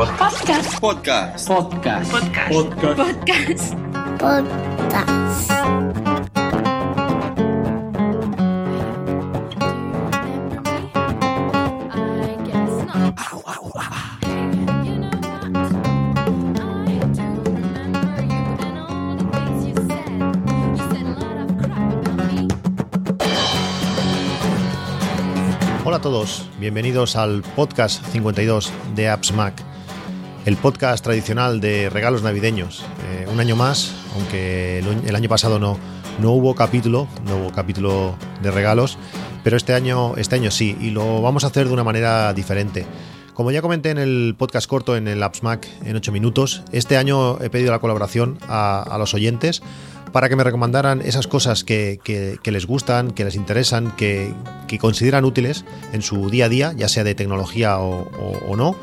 Podcast. Podcast. Podcast. Podcast. Podcast. Hola a todos, bienvenidos al podcast 52 de Apps Mac, el podcast tradicional de regalos navideños. Eh, un año más, aunque el, año pasado no, no hubo capítulo, no hubo capítulo de regalos, pero este año, este año sí, y lo vamos a hacer de una manera diferente. Como ya comenté en el podcast corto en el Apps Mac en 8 minutos, este año he pedido la colaboración a, los oyentes para que me recomendaran esas cosas que, que- les gustan, que les interesan, que, que consideran útiles en su día a día, ya sea de tecnología o no,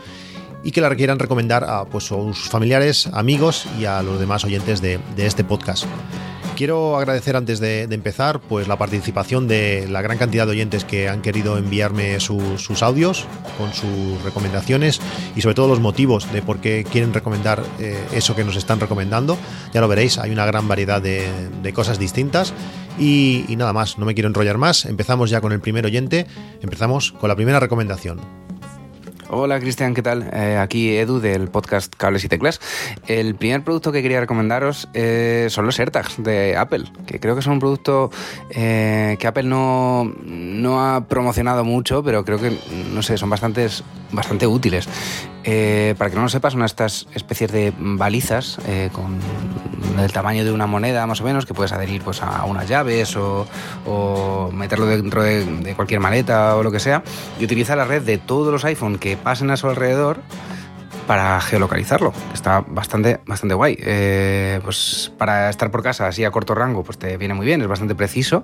y que la quieran recomendar a, pues, sus familiares, amigos y a los demás oyentes de, este podcast. Quiero agradecer antes de, empezar pues la participación de la gran cantidad de oyentes que han querido enviarme su- sus audios con sus recomendaciones y sobre todo los motivos de por qué quieren recomendar eh, eso que nos están recomendando. Ya lo veréis, hay una gran variedad de, cosas distintas y nada más, no me quiero enrollar más. Empezamos ya con el primer oyente, empezamos con la primera recomendación. Hola Cristian, ¿qué tal? Eh, aquí Edu del podcast Cables y Teclas. El primer producto que quería recomendaros eh, son los AirTags de Apple, que creo que son un producto eh, que Apple no, no ha promocionado mucho, pero creo que, no sé, son bastantes, bastante útiles. Eh, para que no lo sepas, son estas especies de balizas eh, con el tamaño de una moneda más o menos que puedes adherir pues, a unas llaves o, o meterlo dentro de, de cualquier maleta o lo que sea y utiliza la red de todos los iPhone que pasen a su alrededor para geolocalizarlo. Está bastante, bastante guay. Eh, pues para estar por casa así a corto rango, pues te viene muy bien, es bastante preciso,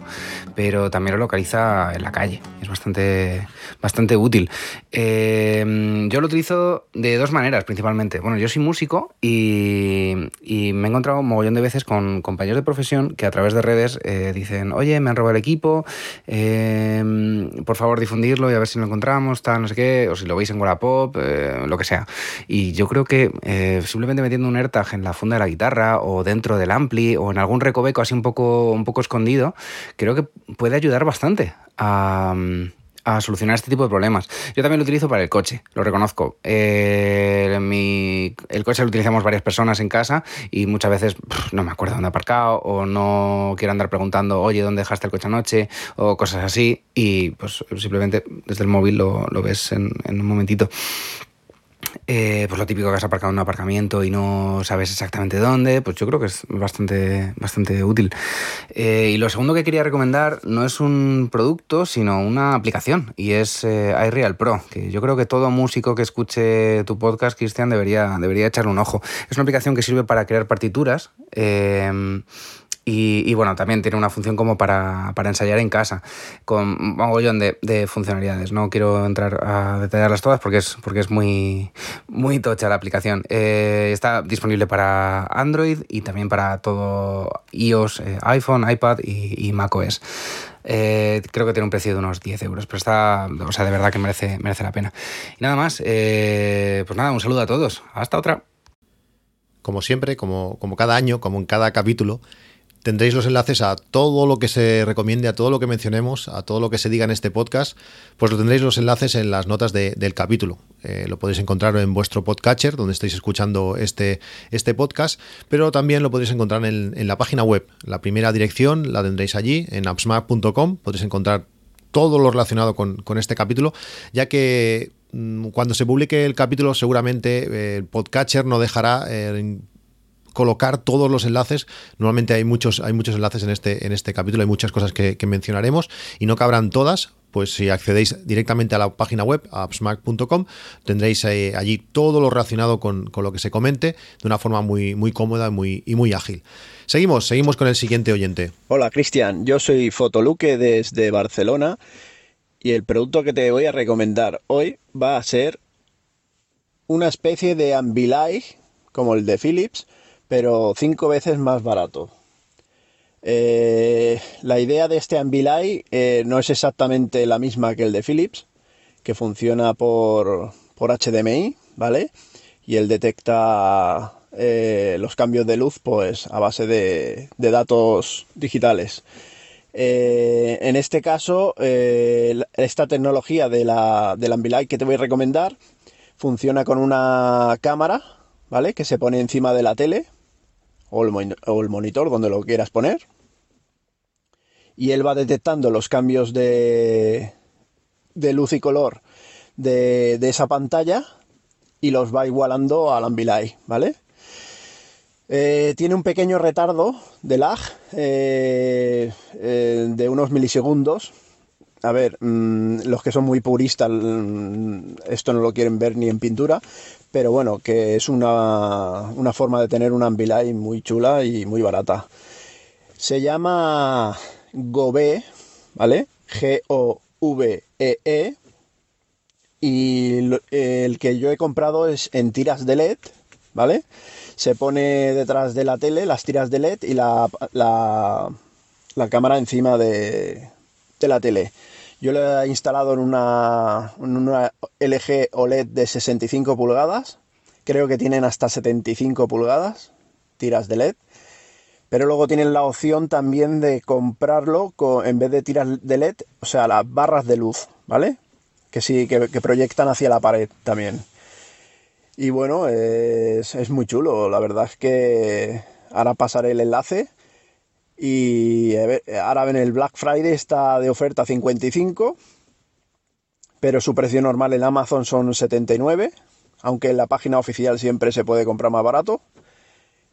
pero también lo localiza en la calle. Es bastante, bastante útil. Eh, yo lo utilizo de dos maneras principalmente. Bueno, yo soy músico y, me he encontrado un mogollón de veces con compañeros de profesión que a través de redes eh, dicen, oye, me han robado el equipo, eh, por favor difundirlo y a ver si lo encontramos, tal, no sé qué, o si lo veis en Wallapop, lo que sea. Y yo creo que eh, simplemente metiendo un AirTag en la funda de la guitarra o dentro del ampli o en algún recoveco así un poco, un poco escondido, creo que puede ayudar bastante a, a solucionar este tipo de problemas. Yo también lo utilizo para el coche, lo reconozco. Eh, el coche lo utilizamos varias personas en casa y muchas veces no me acuerdo dónde he aparcado o no quiero andar preguntando, oye, ¿dónde dejaste el coche anoche? o cosas así. Y pues simplemente desde el móvil lo, lo ves en un momentito. Eh, pues lo típico que has aparcado en un aparcamiento y no sabes exactamente dónde, pues yo creo que es bastante, bastante útil. Eh, y lo segundo que quería recomendar no es un producto, sino una aplicación, y es eh, iReal Pro, que yo creo que todo músico que escuche tu podcast, Cristian, debería, debería echarle un ojo. Es una aplicación que sirve para crear partituras. Y, bueno, también tiene una función como para, para ensayar en casa, con un mogollón de, de funcionalidades. No quiero entrar a detallarlas todas porque es, porque es muy, muy tocha la aplicación. Eh, está disponible para Android y también para todo iOS, eh, iPhone, iPad y, y macOS. Eh, creo que tiene un precio de unos 10 euros, pero está, o sea, de verdad que merece, merece la pena. Y nada más, pues nada, un saludo a todos. Hasta otra. Como siempre, como, como cada año, como en cada capítulo, tendréis los enlaces a todo lo que se recomiende, a todo lo que mencionemos, a todo lo que se diga en este podcast, pues lo tendréis los enlaces en las notas de- del capítulo. Eh, lo podéis encontrar en vuestro podcatcher, donde estáis escuchando este, este podcast, pero también lo podéis encontrar en, la página web. La primera dirección la tendréis allí, en appsmac.com, podréis encontrar todo lo relacionado con, con este capítulo, ya que mm, cuando se publique el capítulo seguramente eh, el podcatcher no dejará eh, colocar todos los enlaces. Normalmente hay muchos, hay muchos enlaces en este, en este capítulo, hay muchas cosas que, mencionaremos y no cabrán todas. Pues si accedéis directamente a la página web, appsmac.com, tendréis eh, allí todo lo relacionado con, con lo que se comente de una forma muy, muy cómoda y muy, y muy ágil. Seguimos, seguimos con el siguiente oyente. Hola Cristian, yo soy Fotoluque desde Barcelona y el producto que te voy a recomendar hoy va a ser una especie de Ambilight como el de Philips, pero cinco veces más barato. Eh, la idea de este Ambilight eh, no es exactamente la misma que el de Philips, que funciona por, por HDMI, ¿vale? y él detecta eh, los cambios de luz pues a base de, datos digitales. En este caso, esta tecnología de la, del Ambilight que te voy a recomendar funciona con una cámara, ¿vale? Que se pone encima de la tele o el, monitor, donde lo quieras poner. Y él va detectando los cambios de, de luz y color de, de, esa pantalla y los va igualando al Ambilight, ¿vale? Eh, tiene un pequeño retardo de lag eh, eh, de unos milisegundos. A ver, mm, los que son muy puristas, mm, esto no lo quieren ver ni en pintura, pero bueno, que es una, forma de tener una Ambilight muy chula y muy barata. Se llama Gove, ¿vale? G-O-V-E-E. -E, y el que yo he comprado es en tiras de LED, ¿vale? se pone detrás de la tele las tiras de LED y la, la, cámara encima de, la tele. Yo lo he instalado en una, LG OLED de 65 pulgadas. Creo que tienen hasta 75 pulgadas, tiras de LED. Pero luego tienen la opción también de comprarlo con, en vez de tiras de LED, o sea, las barras de luz, ¿vale? Que sí, que proyectan hacia la pared también. Y bueno, es, muy chulo. La verdad es que ahora pasaré el enlace. Y ahora en el Black Friday está de oferta 55. Pero su precio normal en Amazon son 79. Aunque en la página oficial siempre se puede comprar más barato.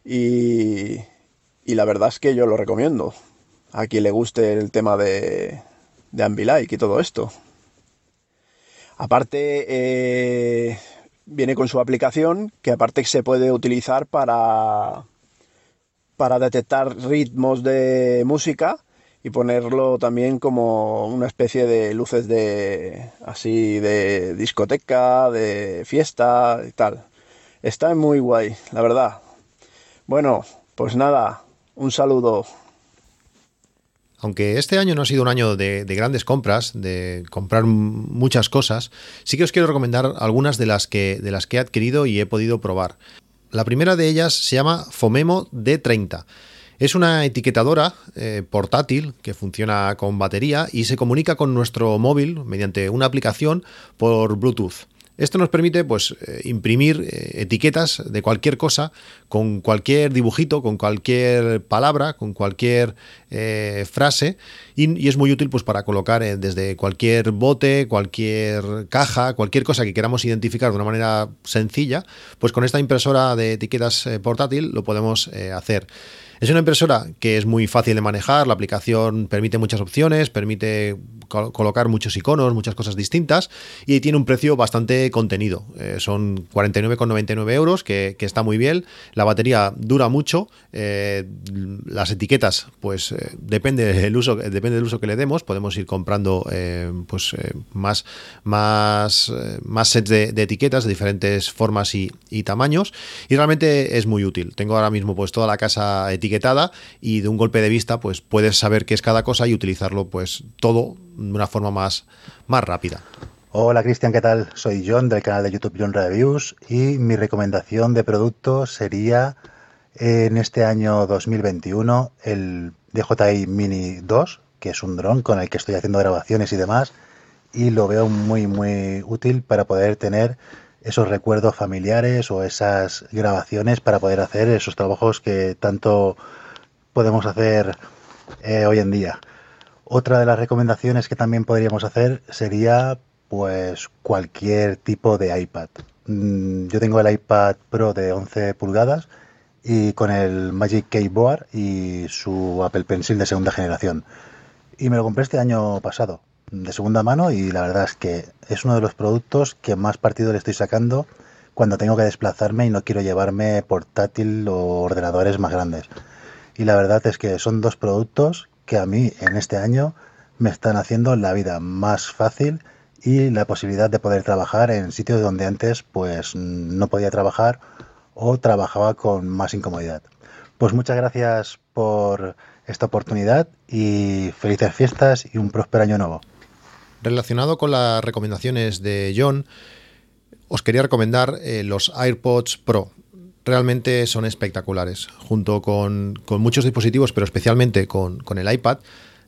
Y, y la verdad es que yo lo recomiendo. A quien le guste el tema de, de Ambilight y todo esto. Aparte, eh, viene con su aplicación que aparte se puede utilizar para, para detectar ritmos de música y ponerlo también como una especie de luces de así de discoteca, de fiesta y tal. Está muy guay, la verdad. Bueno, pues nada, un saludo. Aunque este año no ha sido un año de, grandes compras, de comprar muchas cosas, sí que os quiero recomendar algunas de las que, de las que he adquirido y he podido probar. La primera de ellas se llama Fomemo D30. Es una etiquetadora eh, portátil que funciona con batería y se comunica con nuestro móvil mediante una aplicación por Bluetooth. Esto nos permite pues, eh, imprimir eh, etiquetas de cualquier cosa, con cualquier dibujito, con cualquier palabra, con cualquier eh, frase, y, es muy útil pues, para colocar desde cualquier bote, cualquier caja, cualquier cosa que queramos identificar de una manera sencilla, pues con esta impresora de etiquetas portátil lo podemos hacer. Es una impresora que es muy fácil de manejar, la aplicación permite muchas opciones, permite colocar muchos iconos, muchas cosas distintas y tiene un precio bastante contenido. Eh, son 49,99 euros, que, está muy bien. La batería dura mucho. Eh, las etiquetas, pues eh, depende, del uso, depende del uso que le demos. Podemos ir comprando pues, más, más, más sets de, etiquetas de diferentes formas y, y, tamaños. Y realmente es muy útil. Tengo ahora mismo pues toda la casa etiquetada y de un golpe de vista pues puedes saber qué es cada cosa y utilizarlo pues todo de una forma más, más rápida. Hola Cristian, ¿qué tal? Soy John del canal de YouTube John Reviews y mi recomendación de producto sería en este año 2021 el DJI Mini 2, que es un dron con el que estoy haciendo grabaciones y demás y lo veo muy muy útil para poder tener esos recuerdos familiares o esas grabaciones para poder hacer esos trabajos que tanto podemos hacer eh, hoy en día. Otra de las recomendaciones que también podríamos hacer sería pues cualquier tipo de iPad. Mm, yo tengo el iPad Pro de 11 pulgadas y con el Magic Keyboard y su Apple Pencil de segunda generación. Y me lo compré este año pasado de segunda mano y la verdad es que es uno de los productos que más partido le estoy sacando cuando tengo que desplazarme y no quiero llevarme portátil o ordenadores más grandes. Y la verdad es que son dos productos que a mí en este año me están haciendo la vida más fácil y la posibilidad de poder trabajar en sitios donde antes pues no podía trabajar o trabajaba con más incomodidad. Pues muchas gracias por esta oportunidad y felices fiestas y un próspero año nuevo relacionado con las recomendaciones de John, os quería recomendar eh, los AirPods Pro. Realmente son espectaculares. Junto con, con muchos dispositivos, pero especialmente con, con, el iPad,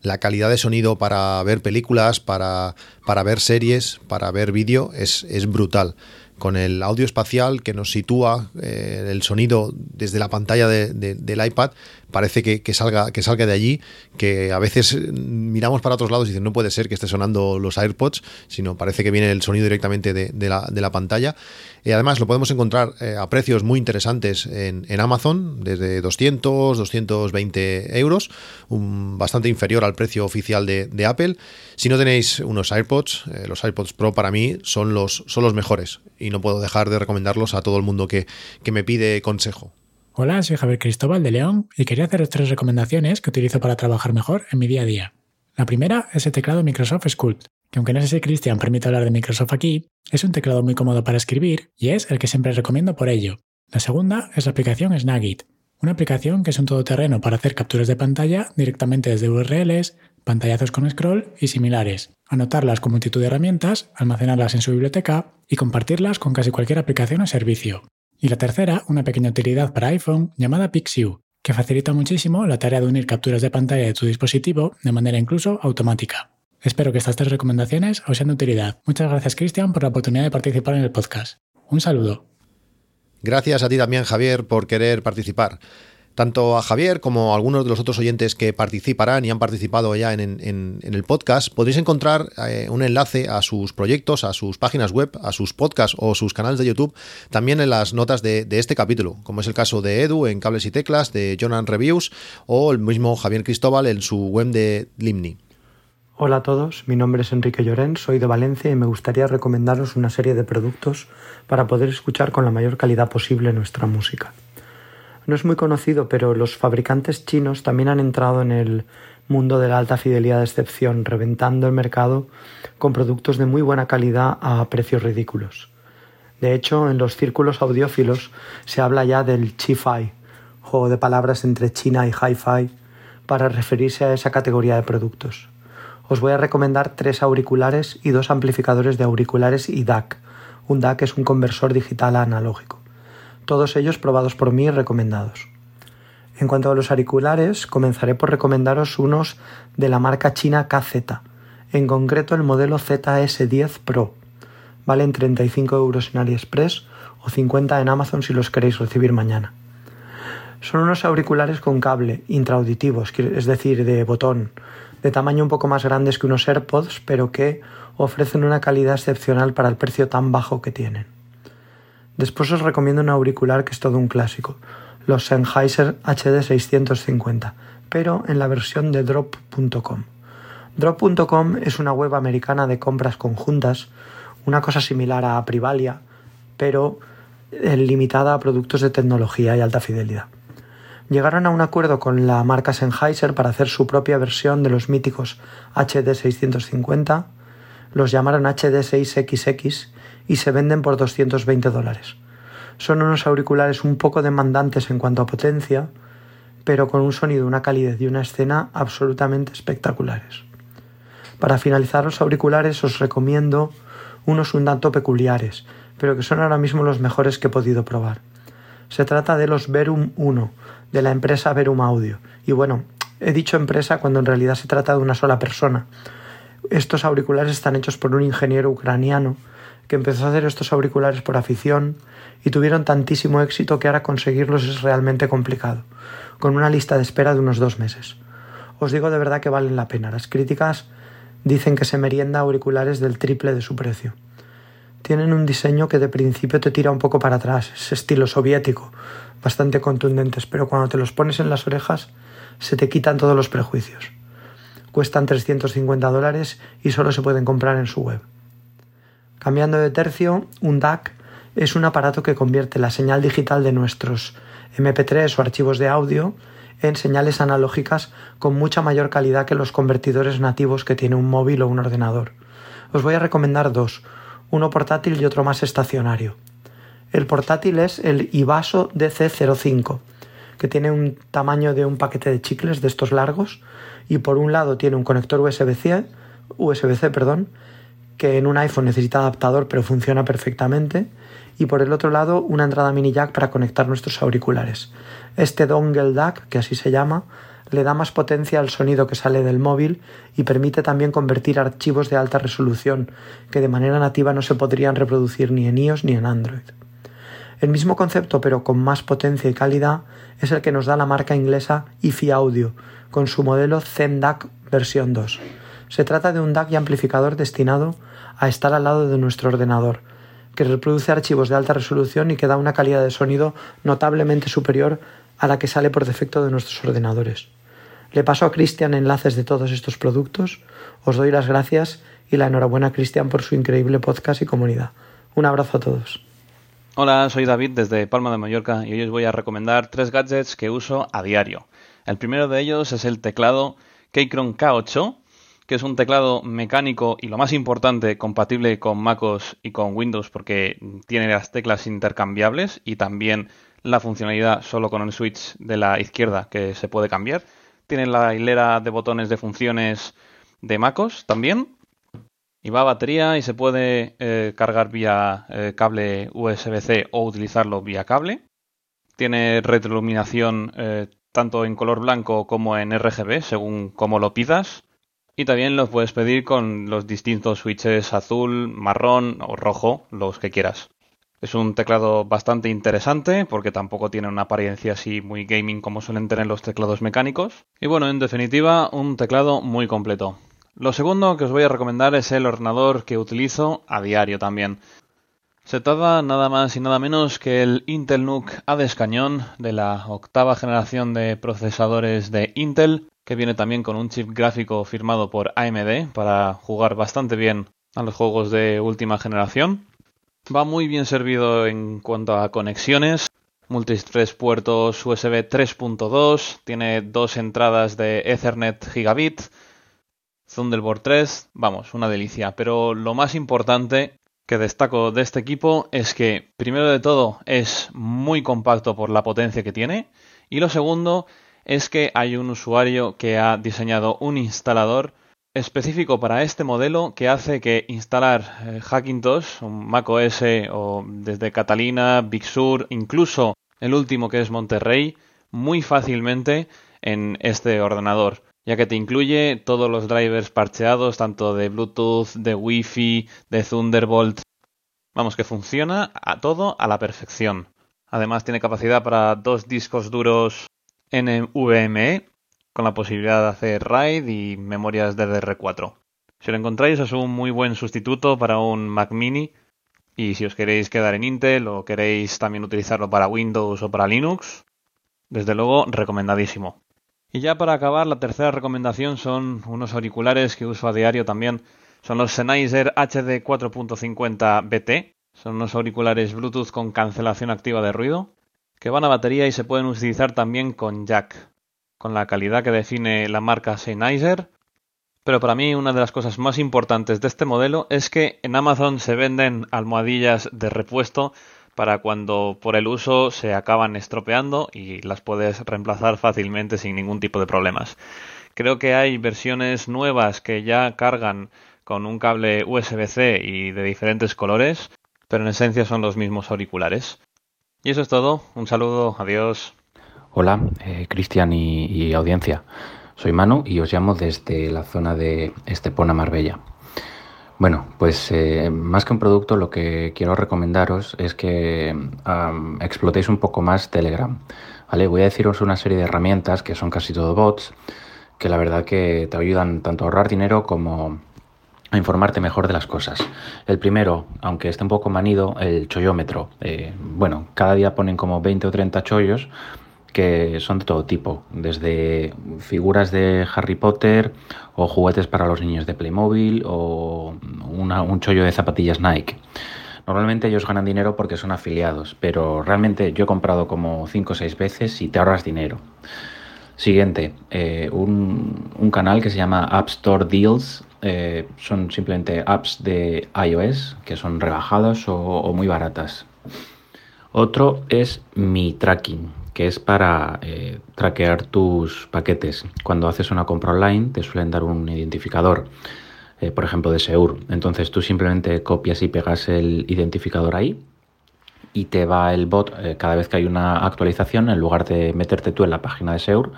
la calidad de sonido para ver películas, para, para ver series, para ver vídeo es, es brutal con el audio espacial que nos sitúa eh, el sonido desde la pantalla de, de, del iPad, parece que, salga, que salga de allí, que a veces miramos para otros lados y dicen no puede ser que esté sonando los AirPods, sino parece que viene el sonido directamente de, la, la, pantalla. Además lo podemos encontrar eh, a precios muy interesantes en, Amazon, desde 200, 220 euros, bastante inferior al precio oficial de, Apple. Si no tenéis unos AirPods, eh, los AirPods Pro para mí son los, son los mejores y no puedo dejar de recomendarlos a todo el mundo que me pide consejo. Hola, soy Javier Cristóbal de León y quería haceros tres recomendaciones que utilizo para trabajar mejor en mi día a día. La primera es el teclado Microsoft Sculpt, que aunque no sé si Cristian permite hablar de Microsoft aquí, es un teclado muy cómodo para escribir y es el que siempre recomiendo por ello. La segunda es la aplicación Snagit, una aplicación que es un todoterreno para hacer capturas de pantalla directamente desde URLs, pantallazos con scroll y similares, anotarlas con multitud de herramientas, almacenarlas en su biblioteca y compartirlas con casi cualquier aplicación o servicio. Y la tercera, una pequeña utilidad para iPhone llamada Pixiu, que facilita muchísimo la tarea de unir capturas de pantalla de tu dispositivo de manera incluso automática. Espero que estas tres recomendaciones os sean de utilidad. Muchas gracias Cristian por la oportunidad de participar en el podcast. Un saludo. Gracias a ti también Javier por querer participar tanto a Javier como a algunos de los otros oyentes que participarán y han participado ya en, el podcast, podréis encontrar eh, un enlace a sus proyectos, a sus páginas web, a sus podcasts o sus canales de YouTube, también en las notas de, de este capítulo, como es el caso de Edu en Cables y Teclas, de Jonan Reviews o el mismo Javier Cristóbal en su web de Limni. Hola a todos, mi nombre es Enrique Llorén, soy de Valencia y me gustaría recomendaros una serie de productos para poder escuchar con la mayor calidad posible nuestra música. No es muy conocido, pero los fabricantes chinos también han entrado en el mundo de la alta fidelidad de excepción, reventando el mercado con productos de muy buena calidad a precios ridículos. De hecho, en los círculos audiófilos se habla ya del Chi-Fi, juego de palabras entre China y Hi-Fi, para referirse a esa categoría de productos. Os voy a recomendar tres auriculares y dos amplificadores de auriculares y DAC. Un DAC es un conversor digital a analógico todos ellos probados por mí y recomendados. En cuanto a los auriculares, comenzaré por recomendaros unos de la marca china KZ, en concreto el modelo ZS10 Pro. Valen 35 euros en AliExpress o 50 en Amazon si los queréis recibir mañana. Son unos auriculares con cable, intraauditivos, es decir, de botón, de tamaño un poco más grandes que unos AirPods, pero que ofrecen una calidad excepcional para el precio tan bajo que tienen. Después os recomiendo un auricular que es todo un clásico, los Sennheiser HD 650, pero en la versión de drop.com. Drop.com es una web americana de compras conjuntas, una cosa similar a Privalia, pero eh, limitada a productos de tecnología y alta fidelidad. Llegaron a un acuerdo con la marca Sennheiser para hacer su propia versión de los míticos HD 650, los llamaron HD 6XX y se venden por 220 dólares. Son unos auriculares un poco demandantes en cuanto a potencia, pero con un sonido, una calidez y una escena absolutamente espectaculares. Para finalizar los auriculares os recomiendo unos un tanto peculiares, pero que son ahora mismo los mejores que he podido probar. Se trata de los Verum 1, de la empresa Verum Audio. Y bueno, he dicho empresa cuando en realidad se trata de una sola persona. Estos auriculares están hechos por un ingeniero ucraniano que empezó a hacer estos auriculares por afición y tuvieron tantísimo éxito que ahora conseguirlos es realmente complicado, con una lista de espera de unos dos meses. Os digo de verdad que valen la pena. Las críticas dicen que se merienda auriculares del triple de su precio. Tienen un diseño que de principio te tira un poco para atrás, es estilo soviético, bastante contundentes, pero cuando te los pones en las orejas se te quitan todos los prejuicios. Cuestan 350 dólares y solo se pueden comprar en su web. Cambiando de tercio, un DAC es un aparato que convierte la señal digital de nuestros MP3 o archivos de audio en señales analógicas con mucha mayor calidad que los convertidores nativos que tiene un móvil o un ordenador. Os voy a recomendar dos, uno portátil y otro más estacionario. El portátil es el Ivaso DC05, que tiene un tamaño de un paquete de chicles de estos largos y por un lado tiene un conector USB-C, USB-C, perdón, que en un iPhone necesita adaptador pero funciona perfectamente. Y por el otro lado, una entrada mini jack para conectar nuestros auriculares. Este dongle DAC, que así se llama, le da más potencia al sonido que sale del móvil y permite también convertir archivos de alta resolución que de manera nativa no se podrían reproducir ni en iOS ni en Android. El mismo concepto pero con más potencia y calidad es el que nos da la marca inglesa IFI Audio con su modelo Zen DAC versión 2. Se trata de un DAC y amplificador destinado a estar al lado de nuestro ordenador, que reproduce archivos de alta resolución y que da una calidad de sonido notablemente superior a la que sale por defecto de nuestros ordenadores. Le paso a Cristian enlaces de todos estos productos. Os doy las gracias y la enhorabuena Cristian por su increíble podcast y comunidad. Un abrazo a todos. Hola, soy David desde Palma de Mallorca y hoy os voy a recomendar tres gadgets que uso a diario. El primero de ellos es el teclado Keychron K8, que es un teclado mecánico y lo más importante compatible con MacOS y con Windows porque tiene las teclas intercambiables y también la funcionalidad solo con el switch de la izquierda que se puede cambiar tiene la hilera de botones de funciones de MacOS también. Y va a batería y se puede eh, cargar vía eh, cable USB-C o utilizarlo vía cable. Tiene retroiluminación eh, tanto en color blanco como en RGB, según como lo pidas. Y también lo puedes pedir con los distintos switches azul, marrón o rojo, los que quieras. Es un teclado bastante interesante porque tampoco tiene una apariencia así muy gaming como suelen tener los teclados mecánicos. Y bueno, en definitiva, un teclado muy completo. Lo segundo que os voy a recomendar es el ordenador que utilizo a diario también. Se trata nada más y nada menos que el Intel NUC Hades Cañón de la octava generación de procesadores de Intel, que viene también con un chip gráfico firmado por AMD para jugar bastante bien a los juegos de última generación. Va muy bien servido en cuanto a conexiones. Multi-tres puertos USB 3.2, tiene dos entradas de Ethernet gigabit, Thunderbolt 3, vamos, una delicia. Pero lo más importante que destaco de este equipo es que, primero de todo, es muy compacto por la potencia que tiene. Y lo segundo es que hay un usuario que ha diseñado un instalador específico para este modelo que hace que instalar eh, Hackintosh, un macOS o desde Catalina, Big Sur, incluso el último que es Monterrey, muy fácilmente en este ordenador, ya que te incluye todos los drivers parcheados, tanto de Bluetooth, de Wi-Fi, de Thunderbolt. Vamos, que funciona a todo a la perfección. Además tiene capacidad para dos discos duros NVMe con la posibilidad de hacer RAID y memorias DDR4. Si lo encontráis es un muy buen sustituto para un Mac mini y si os queréis quedar en Intel o queréis también utilizarlo para Windows o para Linux, desde luego recomendadísimo. Y ya para acabar, la tercera recomendación son unos auriculares que uso a diario también. Son los Sennheiser HD 4.50 BT. Son unos auriculares Bluetooth con cancelación activa de ruido que van a batería y se pueden utilizar también con jack con la calidad que define la marca Sennheiser. Pero para mí una de las cosas más importantes de este modelo es que en Amazon se venden almohadillas de repuesto para cuando por el uso se acaban estropeando y las puedes reemplazar fácilmente sin ningún tipo de problemas. Creo que hay versiones nuevas que ya cargan con un cable USB-C y de diferentes colores, pero en esencia son los mismos auriculares. Y eso es todo. Un saludo. Adiós. Hola, eh, Cristian y, audiencia. Soy Manu y os llamo desde la zona de Estepona Marbella. Bueno, pues eh, más que un producto, lo que quiero recomendaros es que explotéis un poco más Telegram. ¿vale? Voy a deciros una serie de herramientas que son casi todo bots, que la verdad que te ayudan tanto a ahorrar dinero como a informarte mejor de las cosas. El primero, aunque esté un poco manido, el chollómetro. Eh, bueno, cada día ponen como 20 o 30 chollos que son de todo tipo, desde figuras de Harry Potter o juguetes para los niños de Playmobil o un chollo de zapatillas Nike. Normalmente ellos ganan dinero porque son afiliados, pero realmente yo he comprado como 5 o 6 veces y te ahorras dinero. Siguiente, eh, un, canal que se llama App Store Deals. Eh, son simplemente apps de iOS que son rebajadas o, o muy baratas. Otro es Mi Tracking, que es para eh, traquear tus paquetes. Cuando haces una compra online te suelen dar un identificador. por ejemplo de Seur. Entonces tú simplemente copias y pegas el identificador ahí y te va el bot cada vez que hay una actualización, en lugar de meterte tú en la página de Seur,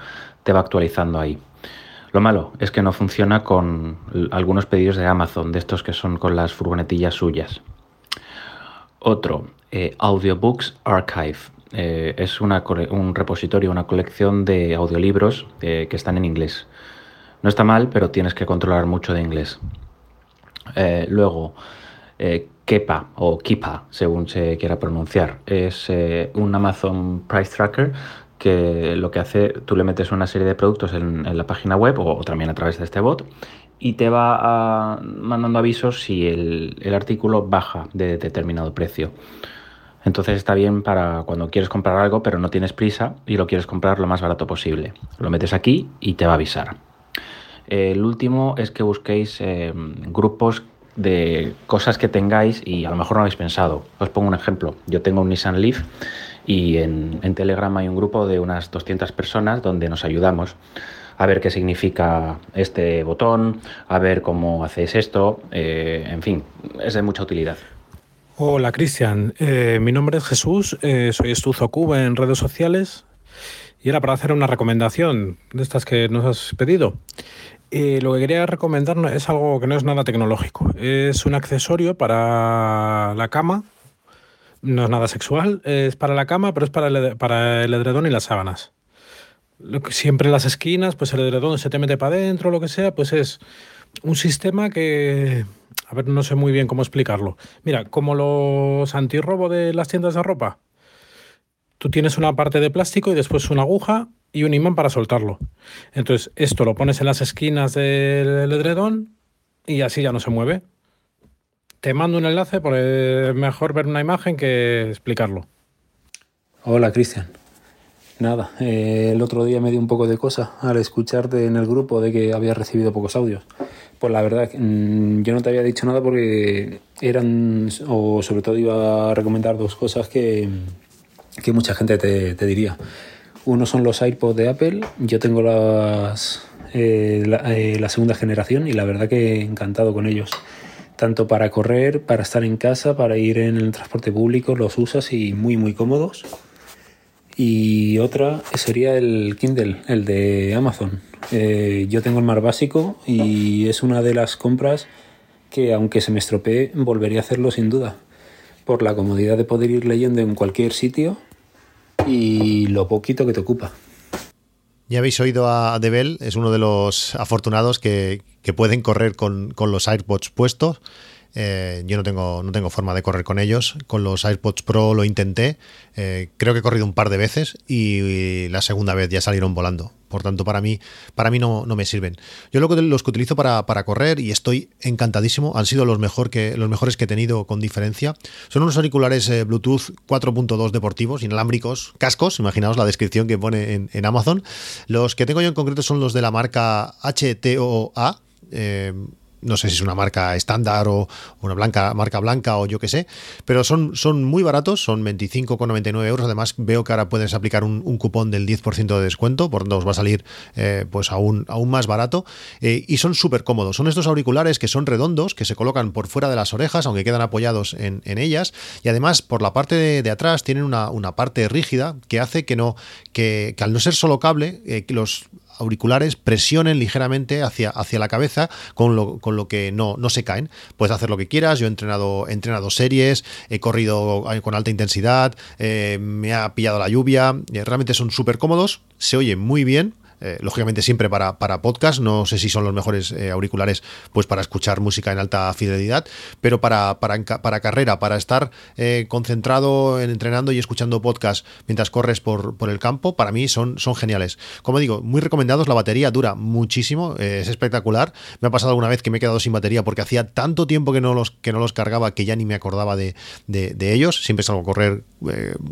te va actualizando ahí. Lo malo es que no funciona con algunos pedidos de Amazon, de estos que son con las furgonetillas suyas. Otro, eh, Audiobooks Archive. Eh, es un repositorio, una colección de audiolibros eh, que están en inglés. No está mal, pero tienes que controlar mucho de inglés. luego, Kepa o Kipa, según se quiera pronunciar, es un Amazon Price Tracker que lo que hace, tú le metes una serie de productos en, la página web o, también a través de este bot y te va mandando avisos si el, artículo baja de determinado precio. Entonces está bien para cuando quieres comprar algo pero no tienes prisa y lo quieres comprar lo más barato posible. Lo metes aquí y te va a avisar. El último es que busquéis eh, grupos de cosas que tengáis y a lo mejor no habéis pensado. Os pongo un ejemplo. Yo tengo un Nissan Leaf y en, Telegram hay un grupo de unas 200 personas donde nos ayudamos a ver qué significa este botón, a ver cómo hacéis esto, eh, en fin, es de mucha utilidad. Hola Cristian, eh, mi nombre es Jesús, eh, soy Estuzo Cuba en redes sociales y era para hacer una recomendación de estas que nos has pedido. lo que quería recomendar es algo que no es nada tecnológico, es un accesorio para la cama no es nada sexual, es para la cama, pero es para el, para el edredón y las sábanas. Siempre en las esquinas, pues el edredón se te mete para adentro, lo que sea, pues es un sistema que, a ver, no sé muy bien cómo explicarlo. Mira, como los antirrobo de las tiendas de ropa. Tú tienes una parte de plástico y después una aguja y un imán para soltarlo. Entonces, esto lo pones en las esquinas del edredón y así ya no se mueve. Te mando un enlace porque es mejor ver una imagen que explicarlo. Hola, Cristian. Nada, eh, el otro día me dio un poco de cosa al escucharte en el grupo de que había recibido pocos audios. Pues la verdad, mm, yo no te había dicho nada porque eran, o sobre todo iba a recomendar dos cosas que, que mucha gente te, te, diría. Uno son los AirPods de Apple, yo tengo las, eh, la, eh, la segunda generación y la verdad que encantado con ellos tanto para correr, para estar en casa, para ir en el transporte público, los usas y muy muy cómodos. Y otra sería el Kindle, el de Amazon. Eh, yo tengo el más básico y es una de las compras que aunque se me estropee volvería a hacerlo sin duda. Por la comodidad de poder ir leyendo en cualquier sitio y lo poquito que te ocupa. Ya habéis oído a Debel, es uno de los afortunados que, que pueden correr con, con los AirPods puestos eh, yo no tengo, no tengo forma de correr con ellos. Con los AirPods Pro lo intenté. Eh, creo que he corrido un par de veces y, la segunda vez ya salieron volando. Por tanto, para mí, para mí no, no me sirven. Yo lo que, los que utilizo para, para, correr y estoy encantadísimo, han sido los, mejor que, los mejores que he tenido con diferencia. Son unos auriculares eh, Bluetooth 4.2 deportivos, inalámbricos, cascos, imaginaos la descripción que pone en, Amazon. Los que tengo yo en concreto son los de la marca HTOA. No sé si es una marca estándar o una marca blanca o yo qué sé, pero son, son muy baratos, son 25,99 euros. Además, veo que ahora puedes aplicar un, cupón del 10% de descuento, por donde os va a salir eh, pues aún, aún más barato. Eh, y son súper cómodos. Son estos auriculares que son redondos, que se colocan por fuera de las orejas, aunque quedan apoyados en, ellas. Y además, por la parte de, atrás, tienen una, parte rígida que hace que no, que, al no ser solo cable, eh, los auriculares presionen ligeramente hacia, hacia la cabeza con lo, con lo que no, no se caen. Puedes hacer lo que quieras. Yo he entrenado, entrenado series, he corrido con alta intensidad, eh, me ha pillado la lluvia. Eh, realmente son súper cómodos, se oye muy bien. Eh, lógicamente siempre para, para, podcast, no sé si son los mejores eh, auriculares pues para escuchar música en alta fidelidad, pero para, para, para carrera, para estar eh, concentrado en entrenando y escuchando podcast mientras corres por, por, el campo, para mí son, son geniales. Como digo, muy recomendados, la batería dura muchísimo, es espectacular. Me ha pasado alguna vez que me he quedado sin batería porque hacía tanto tiempo que no los, que no los cargaba que ya ni me acordaba de, de, ellos, siempre salgo a correr,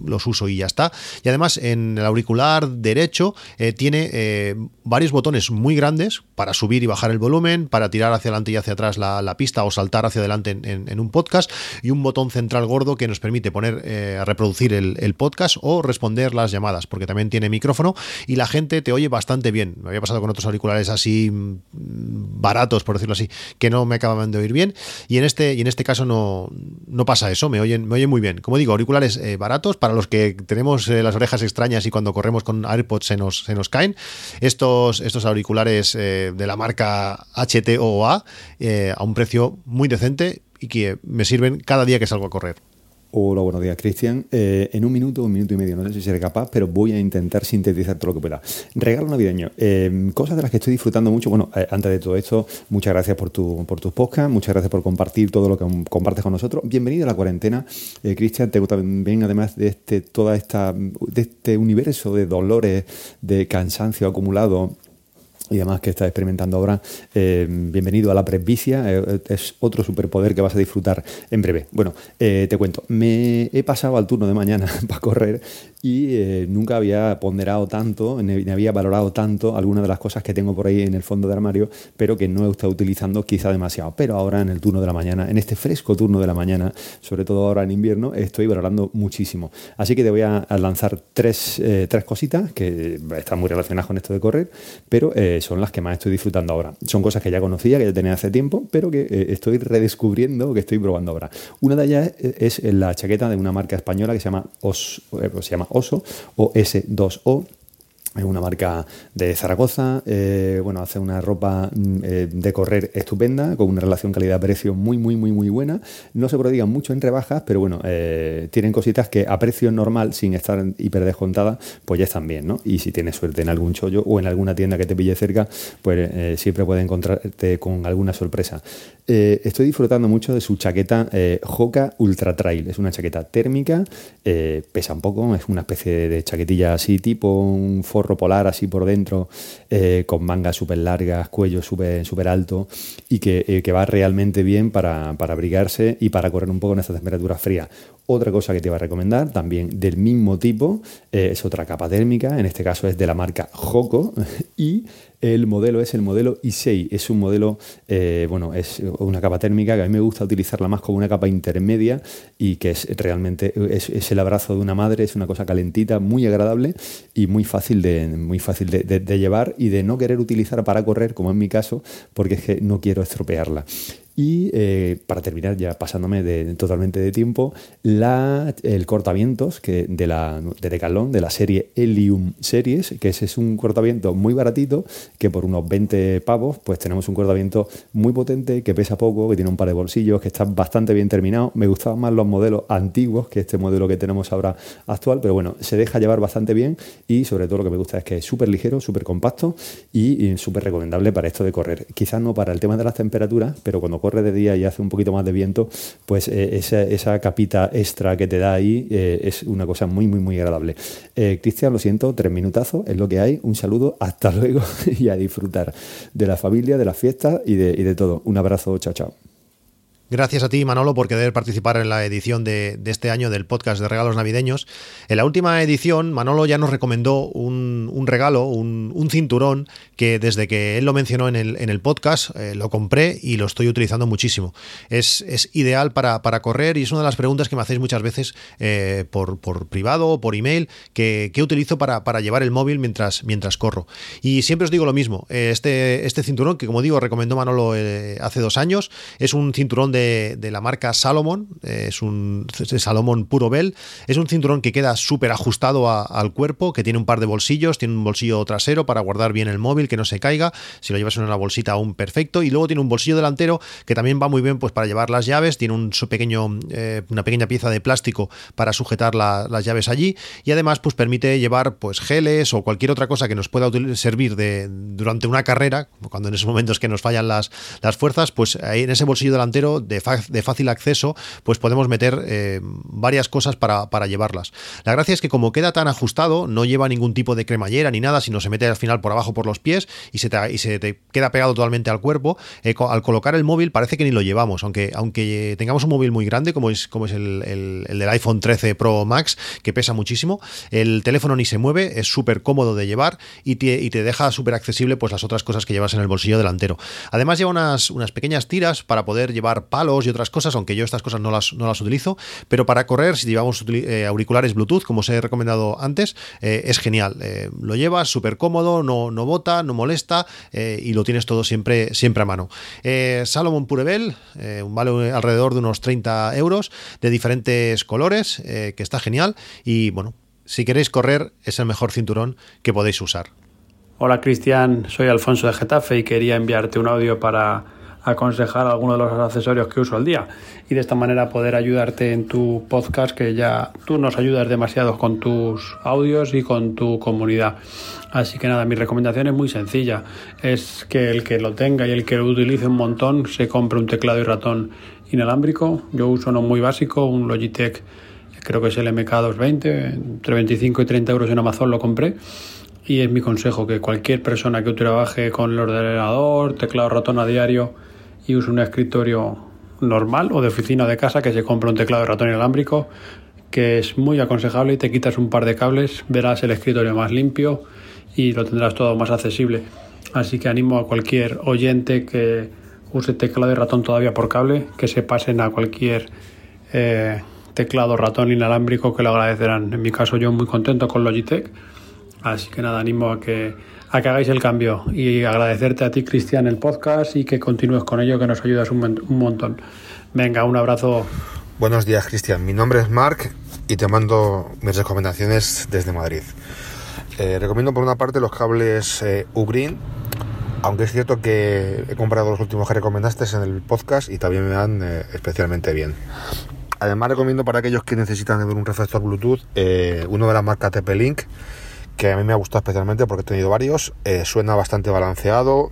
los uso y ya está. Y además en el auricular derecho tiene eh, varios botones muy grandes para subir y bajar el volumen, para tirar hacia adelante y hacia atrás la, pista o saltar hacia adelante en, un podcast y un botón central gordo que nos permite poner eh, a reproducir el, podcast o responder las llamadas, porque también tiene micrófono y la gente te oye bastante bien. Me había pasado con otros auriculares así mm, baratos, por decirlo así, que no me acababan de oír bien y en este, y en este caso no, pasa eso, me oyen, me oyen muy bien. Como digo, auriculares eh, baratos para los que tenemos las orejas extrañas y cuando corremos con AirPods se nos, se nos caen. Estos, estos auriculares eh, de la marca HTOA eh, a un precio muy decente y que me sirven cada día que salgo a correr. Hola, buenos días, Cristian. Eh, en un minuto, un minuto y medio, no sé si seré capaz, pero voy a intentar sintetizar todo lo que pueda. Regalo navideño. Eh, cosas de las que estoy disfrutando mucho. Bueno, eh, antes de todo esto, muchas gracias por, tu, por tus podcasts, muchas gracias por compartir todo lo que compartes con nosotros. Bienvenido a la cuarentena. Cristian, te también, además de este, toda esta, de este universo de dolores, de cansancio acumulado y además que estás experimentando ahora. Eh, bienvenido a la presbicia, eh, es otro superpoder que vas a disfrutar en breve. Bueno, eh, te cuento, me he pasado al turno de mañana para correr y nunca había ponderado tanto, ni había valorado tanto algunas de las cosas que tengo por ahí en el fondo del armario, pero que no he estado utilizando quizá demasiado. Pero ahora en el turno de la mañana, en este fresco turno de la mañana, sobre todo ahora en invierno, estoy valorando muchísimo. Así que te voy a lanzar tres, tres cositas que están muy relacionadas con esto de correr, pero son las que más estoy disfrutando ahora. Son cosas que ya conocía, que ya tenía hace tiempo, pero que eh, estoy redescubriendo, que estoy probando ahora. Una de ellas es, la chaqueta de una marca española que se llama, eh, pues se llama Oso o S2O es una marca de Zaragoza, eh, bueno, hace una ropa mm, eh, de correr estupenda, con una relación calidad-precio muy, muy, muy, muy buena. No se prodigan mucho en rebajas, pero bueno, eh, tienen cositas que a precio normal, sin estar hiper descontada, pues ya están bien, ¿no? Y si tienes suerte en algún chollo o en alguna tienda que te pille cerca, pues siempre puedes encontrarte con alguna sorpresa. estoy disfrutando mucho de su chaqueta Hoka Ultra Trail. Es una chaqueta térmica, pesa un poco, es una especie de chaquetilla así, tipo un polar así por dentro, eh, con mangas súper largas, cuello súper super alto y eh, que, va realmente bien para, para, abrigarse y para correr un poco en estas temperaturas frías. Otra cosa que te iba a recomendar, también del mismo tipo, eh, es otra capa térmica, en este caso es de la marca Joko y el modelo es el modelo Issei. Es un modelo, eh, bueno, es una capa térmica que a mí me gusta utilizarla más como una capa intermedia y que es realmente es, el abrazo de una madre, es una cosa calentita, muy agradable y muy fácil, de, muy fácil de llevar y de no querer utilizar para correr, como en mi caso, porque es que no quiero estropearla. Y eh, para terminar, ya pasándome totalmente de tiempo, el cortavientos de, la, de de la serie Helium Series, que ese es un cortaviento muy baratito, que por unos 20 pavos, pues tenemos un cortaviento muy potente, que pesa poco, que tiene un par de bolsillos, que está bastante bien terminado. Me gustaban más los modelos antiguos que este modelo que tenemos ahora actual, pero bueno, se deja llevar bastante bien y sobre todo lo que me gusta es que es súper ligero, súper compacto y, y súper recomendable para esto de correr. Quizás no para el tema de las temperaturas, pero cuando corre de día y hace un poquito más de viento, pues eh, esa, capita extra que te da ahí eh, es una cosa muy, muy, muy agradable. Eh, Cristian, lo siento, tres minutazos, es lo que hay. Un saludo, hasta luego y a disfrutar de la familia, de la fiesta y de, y de todo. Un abrazo, chao, chao. Gracias a ti, Manolo, por querer participar en la edición de, este año del podcast de regalos navideños. En la última edición, Manolo ya nos recomendó un, regalo, un, cinturón, que desde que él lo mencionó en el, podcast, eh, lo compré y lo estoy utilizando muchísimo. Es, ideal para, correr y es una de las preguntas que me hacéis muchas veces eh, por, privado o por email, que, utilizo para, llevar el móvil mientras, mientras corro. Y siempre os digo lo mismo, este, este cinturón, que como digo, recomendó Manolo eh, hace dos años, es un cinturón de de, la marca Salomon, es un Salomon Puro Bell, es un cinturón que queda súper ajustado al cuerpo, que tiene un par de bolsillos, tiene un bolsillo trasero para guardar bien el móvil, que no se caiga, si lo llevas en una bolsita aún perfecto, y luego tiene un bolsillo delantero que también va muy bien pues para llevar las llaves, tiene un pequeño, eh, una pequeña pieza de plástico para sujetar las llaves allí, y además pues permite llevar pues geles o cualquier otra cosa que nos pueda servir de, durante una carrera, cuando en esos momentos que nos fallan las, las fuerzas, pues ahí en ese bolsillo delantero de, fácil acceso, pues podemos meter eh, varias cosas para, llevarlas. La gracia es que como queda tan ajustado, no lleva ningún tipo de cremallera ni nada, sino se mete al final por abajo por los pies y se te, y se queda pegado totalmente al cuerpo. Eh, al colocar el móvil parece que ni lo llevamos, aunque, aunque tengamos un móvil muy grande como es, como es el, el, del iPhone 13 Pro Max, que pesa muchísimo, el teléfono ni se mueve, es súper cómodo de llevar y te, y te deja súper accesible pues las otras cosas que llevas en el bolsillo delantero. Además lleva unas, unas pequeñas tiras para poder llevar y otras cosas, aunque yo estas cosas no las, no las utilizo, pero para correr, si llevamos eh, auriculares Bluetooth, como os he recomendado antes, eh, es genial. Eh, lo llevas súper cómodo, no, no bota, no molesta y lo tienes todo siempre, siempre a mano. Salomon Purebel, vale alrededor de unos 30 euros, de diferentes colores, que está genial y bueno, si queréis correr es el mejor cinturón que podéis usar. Hola Cristian, soy Alfonso de Getafe y quería enviarte un audio para aconsejar algunos de los accesorios que uso al día y de esta manera poder ayudarte en tu podcast que ya tú nos ayudas demasiado con tus audios y con tu comunidad. Así que nada, mi recomendación es muy sencilla, es que el que lo tenga y el que lo utilice un montón se compre un teclado y ratón inalámbrico. Yo uso uno muy básico, un Logitech, creo que es el MK220, entre 25 y 30 euros en Amazon lo compré y es mi consejo que cualquier persona que trabaje con el ordenador, teclado ratón a diario y use un escritorio normal o de oficina de casa que se compre un teclado de ratón inalámbrico que es muy aconsejable y te quitas un par de cables, verás el escritorio más limpio y lo tendrás todo más accesible. Así que animo a cualquier oyente que use teclado y ratón todavía por cable que se pasen a cualquier eh, teclado ratón inalámbrico que lo agradecerán. En mi caso yo muy contento con Logitech Así que nada, animo a que, a que hagáis el cambio y agradecerte a ti, Cristian, el podcast y que continúes con ello, que nos ayudas un, montón. Venga, un abrazo. Buenos días, Cristian. Mi nombre es Mark y te mando mis recomendaciones desde Madrid. Eh, recomiendo por una parte los cables eh, Ugreen, aunque es cierto que he comprado los últimos que recomendaste en el podcast y también me dan eh, especialmente bien. Además recomiendo para aquellos que necesitan un receptor Bluetooth uno de la marca TP-Link que a mí me ha gustado especialmente porque he tenido varios. Eh, suena bastante balanceado,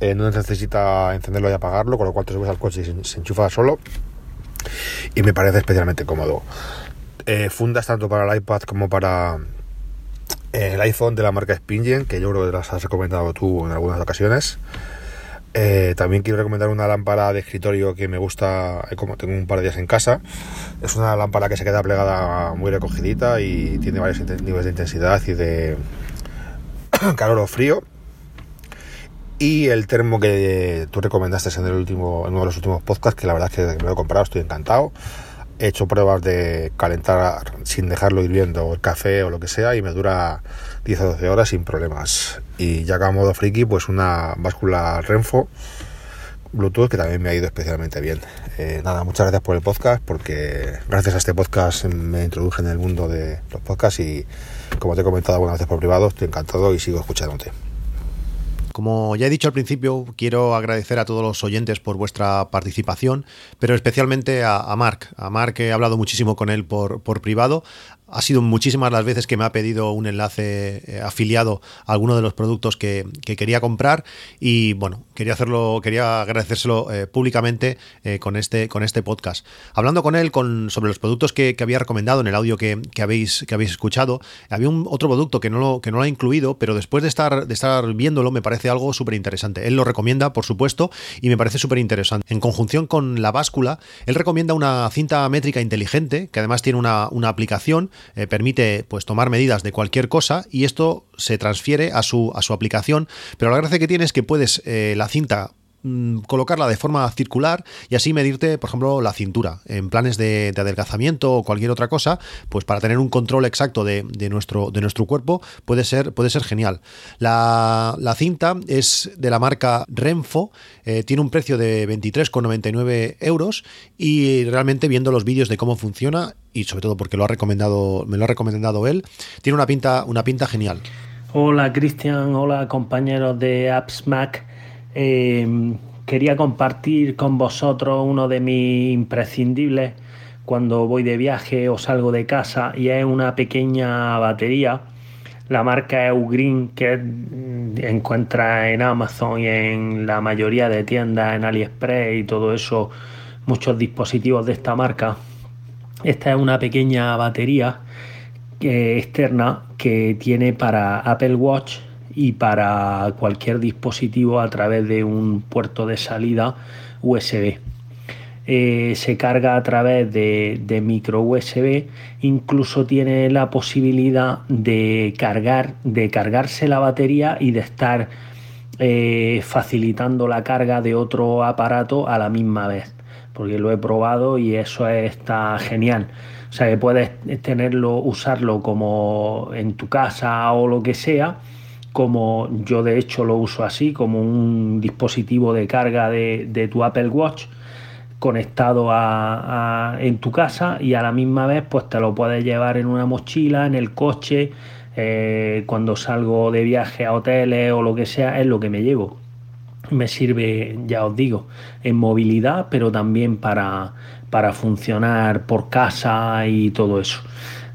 eh, no necesita encenderlo y apagarlo, con lo cual te subes al coche y se, enchufa solo. Y me parece especialmente cómodo. Eh, fundas tanto para el iPad como para el iPhone de la marca Spingen, que yo creo que las has recomendado tú en algunas ocasiones. Eh, también quiero recomendar una lámpara de escritorio que me gusta, eh, como tengo un par de días en casa. Es una lámpara que se queda plegada muy recogidita y tiene varios niveles de intensidad y de calor o frío. Y el termo que tú recomendaste en, el último, en uno de los últimos podcasts, que la verdad es que me lo he comprado, estoy encantado. He hecho pruebas de calentar sin dejarlo hirviendo el café o lo que sea y me dura 10 o 12 horas sin problemas. Y ya a modo friki, pues una báscula Renfo Bluetooth que también me ha ido especialmente bien. Eh, nada, muchas gracias por el podcast porque gracias a este podcast me introduje en el mundo de los podcasts y como te he comentado algunas veces por privado, estoy encantado y sigo escuchándote. Como ya he dicho al principio, quiero agradecer a todos los oyentes por vuestra participación, pero especialmente a, a Mark. A Mark he hablado muchísimo con él por, por privado ha sido muchísimas las veces que me ha pedido un enlace eh, afiliado a alguno de los productos que, quería comprar y bueno, quería hacerlo, quería agradecérselo eh, públicamente eh, con, este, con este podcast. Hablando con él con, sobre los productos que, había recomendado en el audio que, habéis, que habéis escuchado, había un otro producto que no lo, que no lo ha incluido, pero después de estar, de estar viéndolo me parece algo súper interesante. Él lo recomienda, por supuesto, y me parece súper interesante. En conjunción con la báscula, él recomienda una cinta métrica inteligente, que además tiene una, una aplicación eh, permite pues tomar medidas de cualquier cosa y esto se transfiere a su, a su aplicación, pero la gracia que tiene es que puedes eh, la cinta Mm, colocarla de forma circular y así medirte, por ejemplo, la cintura. En planes de, adelgazamiento o cualquier otra cosa, pues para tener un control exacto de, nuestro, de nuestro cuerpo puede ser, puede ser genial. La, cinta es de la marca Renfo, eh, tiene un precio de 23,99 euros y realmente viendo los vídeos de cómo funciona y sobre todo porque lo ha recomendado, me lo ha recomendado él, tiene una pinta, una pinta genial. Hola Cristian, hola compañeros de Apps Mac. Eh, quería compartir con vosotros uno de mis imprescindibles cuando voy de viaje o salgo de casa y es una pequeña batería. La marca Eugreen que encuentra en Amazon y en la mayoría de tiendas en AliExpress y todo eso, muchos dispositivos de esta marca. Esta es una pequeña batería externa que tiene para Apple Watch y para cualquier dispositivo a través de un puerto de salida USB. Eh, se carga a través de, micro USB, incluso tiene la posibilidad de cargar, de cargarse la batería y de estar eh, facilitando la carga de otro aparato a la misma vez. Porque lo he probado y eso está genial. O sea que puedes tenerlo, usarlo como en tu casa o lo que sea, como yo de hecho lo uso así, como un dispositivo de carga de, tu Apple Watch conectado a, en tu casa y a la misma vez pues te lo puedes llevar en una mochila, en el coche, eh, cuando salgo de viaje a hoteles o lo que sea, es lo que me llevo. Me sirve, ya os digo, en movilidad, pero también para, para funcionar por casa y todo eso.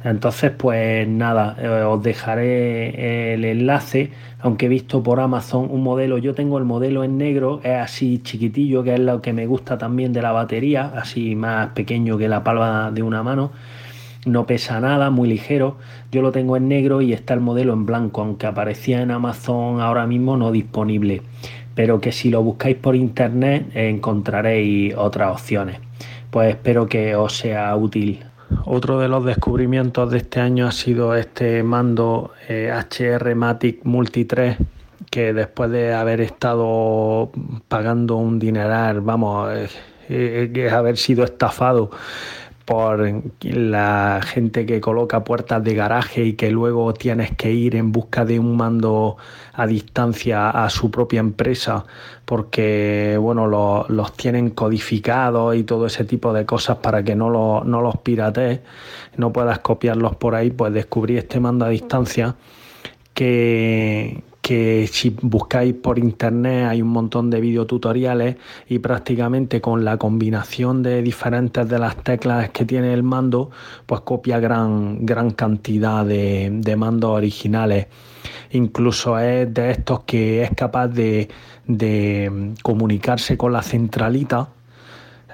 Entonces, pues nada, eh, os dejaré el enlace, aunque he visto por Amazon un modelo, yo tengo el modelo en negro, es así chiquitillo, que es lo que me gusta también de la batería, así más pequeño que la palma de una mano, no pesa nada, muy ligero, yo lo tengo en negro y está el modelo en blanco, aunque aparecía en Amazon ahora mismo no disponible, pero que si lo buscáis por internet encontraréis otras opciones. Pues espero que os sea útil. Otro de los descubrimientos de este año ha sido este mando HR eh, Matic Multi 3 que después de haber estado pagando un dineral, vamos, eh, eh, haber sido estafado por la gente que coloca puertas de garaje y que luego tienes que ir en busca de un mando a distancia a su propia empresa porque bueno los tienen codificados y todo ese tipo de cosas para que no, no los piratees, no puedas copiarlos por ahí, pues descubrí este mando a distancia que, que si buscáis por internet hay un montón de videotutoriales y prácticamente con la combinación de diferentes de las teclas que tiene el mando, pues copia gran, gran cantidad de, de mandos originales. Incluso es de estos que es capaz de, de comunicarse con la centralita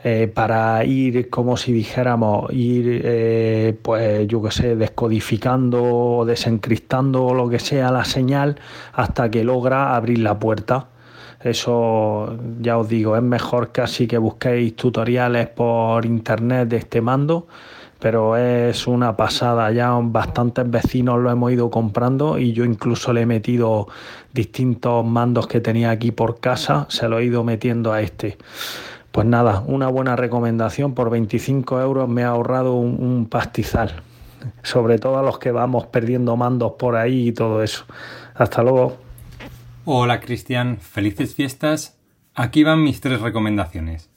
eh, para ir, como si dijéramos, ir, eh, pues yo qué sé, descodificando o desencriptando o lo que sea la señal hasta que logra abrir la puerta. Eso ya os digo, es mejor casi que busquéis tutoriales por internet de este mando, pero es una pasada. Ya bastantes vecinos lo hemos ido comprando y yo incluso le he metido distintos mandos que tenía aquí por casa, se lo he ido metiendo a este. Pues nada, una buena recomendación. Por 25 euros me ha ahorrado un, pastizal. Sobre todo a los que vamos perdiendo mandos por ahí y todo eso. Hasta luego. Hola Cristian, felices fiestas. Aquí van mis tres recomendaciones.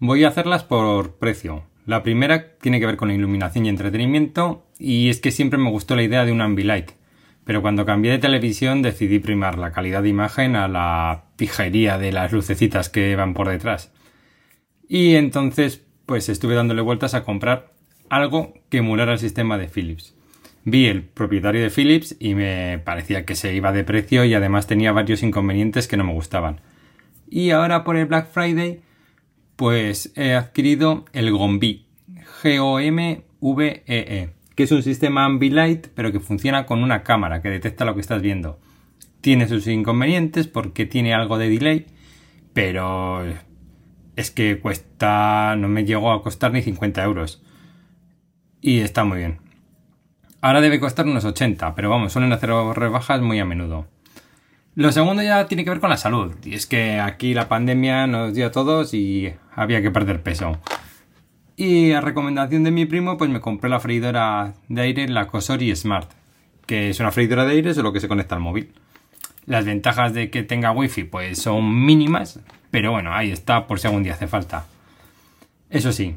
Voy a hacerlas por precio. La primera tiene que ver con iluminación y entretenimiento y es que siempre me gustó la idea de un Ambilight, pero cuando cambié de televisión decidí primar la calidad de imagen a la pijería de las lucecitas que van por detrás. Y entonces, pues estuve dándole vueltas a comprar algo que emulara el sistema de Philips. Vi el propietario de Philips y me parecía que se iba de precio y además tenía varios inconvenientes que no me gustaban. Y ahora por el Black Friday, pues he adquirido el Gombi, G-O-M-V-E-E, -E, que es un sistema Ambilight pero que funciona con una cámara que detecta lo que estás viendo. Tiene sus inconvenientes porque tiene algo de delay, pero es que cuesta, no me llegó a costar ni 50 euros. Y está muy bien. Ahora debe costar unos 80, pero vamos, suelen hacer rebajas muy a menudo. Lo segundo ya tiene que ver con la salud. Y es que aquí la pandemia nos dio a todos y había que perder peso. Y a recomendación de mi primo, pues me compré la freidora de aire, la Cosori Smart, que es una freidora de aire, solo que se conecta al móvil. Las ventajas de que tenga wifi pues son mínimas, pero bueno, ahí está por si algún día hace falta. Eso sí,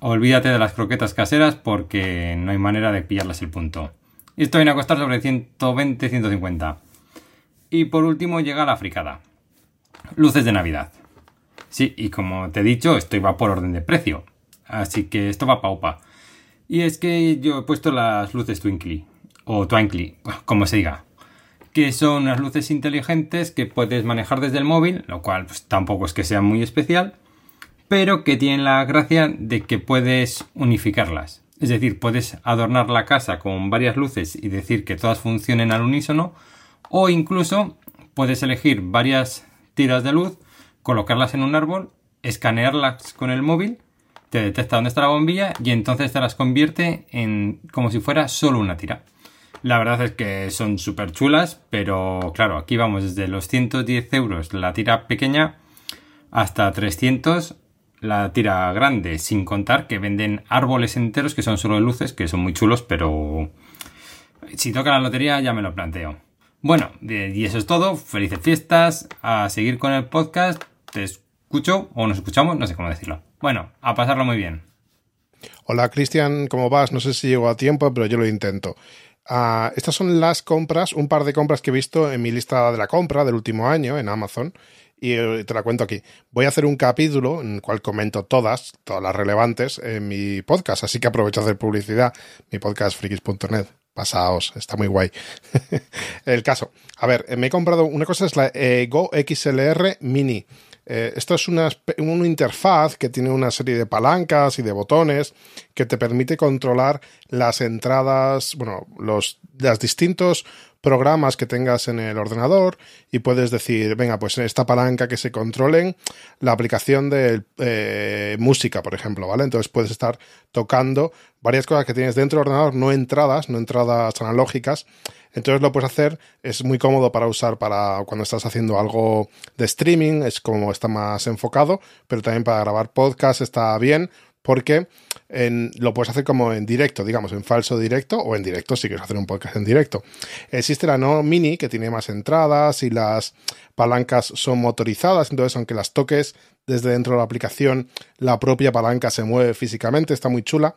olvídate de las croquetas caseras porque no hay manera de pillarlas el punto. Esto viene a costar sobre 120-150. Y por último llega la fricada. Luces de Navidad. Sí, y como te he dicho, esto iba por orden de precio. Así que esto va paupa. Y es que yo he puesto las luces Twinkly. O Twinkly, como se diga que son unas luces inteligentes que puedes manejar desde el móvil, lo cual pues, tampoco es que sea muy especial, pero que tienen la gracia de que puedes unificarlas. Es decir, puedes adornar la casa con varias luces y decir que todas funcionen al unísono. O incluso puedes elegir varias tiras de luz, colocarlas en un árbol, escanearlas con el móvil, te detecta dónde está la bombilla y entonces te las convierte en como si fuera solo una tira. La verdad es que son súper chulas, pero claro, aquí vamos desde los 110 euros la tira pequeña hasta 300 la tira grande, sin contar que venden árboles enteros que son solo de luces, que son muy chulos, pero si toca la lotería ya me lo planteo. Bueno, y eso es todo. Felices fiestas. A seguir con el podcast. Te escucho o nos escuchamos, no sé cómo decirlo. Bueno, a pasarlo muy bien. Hola Cristian, ¿cómo vas? No sé si llego a tiempo, pero yo lo intento. Ah, estas son las compras, un par de compras que he visto en mi lista de la compra del último año en Amazon y eh, te la cuento aquí. Voy a hacer un capítulo en el cual comento todas, todas las relevantes en mi podcast, así que aprovecho a hacer publicidad, mi podcast frikis.net. Pasaos, está muy guay. el caso. A ver, me he comprado, una cosa es la eh, Go XLR Mini. Eh, esto es una, una, interfaz que tiene una serie de palancas y de botones que te permite controlar las entradas, bueno, los, los distintos programas que tengas en el ordenador y puedes decir, venga, pues esta palanca que se controlen la aplicación de eh, música, por ejemplo, ¿vale? Entonces puedes estar tocando varias cosas que tienes dentro del ordenador, no entradas, no entradas analógicas. Entonces lo puedes hacer, es muy cómodo para usar para cuando estás haciendo algo de streaming, es como está más enfocado, pero también para grabar podcast está bien porque lo puedes hacer como en directo, digamos, en falso directo o en directo si quieres hacer un podcast en directo. Existe la no mini que tiene más entradas y las palancas son motorizadas, entonces aunque las toques desde dentro de la aplicación, la propia palanca se mueve físicamente, está muy chula.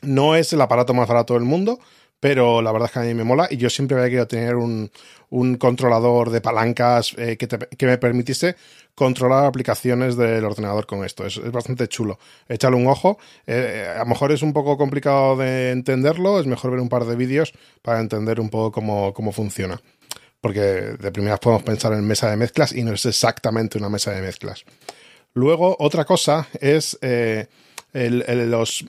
No es el aparato más barato del mundo, pero la verdad es que a mí me mola y yo siempre había querido tener un, un controlador de palancas eh, que, que, me permitiese controlar aplicaciones del ordenador con esto. Es, bastante chulo. Échale un ojo. Eh, a lo mejor es un poco complicado de entenderlo, es mejor ver un par de vídeos para entender un poco cómo, cómo funciona. Porque de primeras podemos pensar en mesa de mezclas y no es exactamente una mesa de mezclas. Luego, otra cosa es eh, los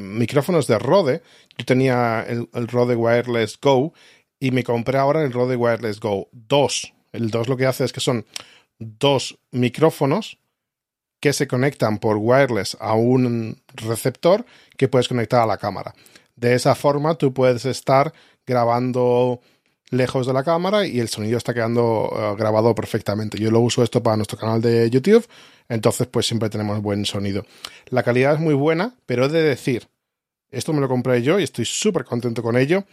micrófonos de Rode. Yo tenía el, Rode Wireless Go y me compré ahora el Rode Wireless Go 2. El 2 lo que hace es que son dos micrófonos que se conectan por wireless a un receptor que puedes conectar a la cámara. De esa forma tú puedes estar grabando lejos de la cámara y el sonido está quedando eh, grabado perfectamente. Yo lo uso esto para nuestro canal de YouTube, entonces pues siempre tenemos buen sonido. La calidad es muy buena, pero he de decir, esto me lo compré yo y estoy súper contento con ello,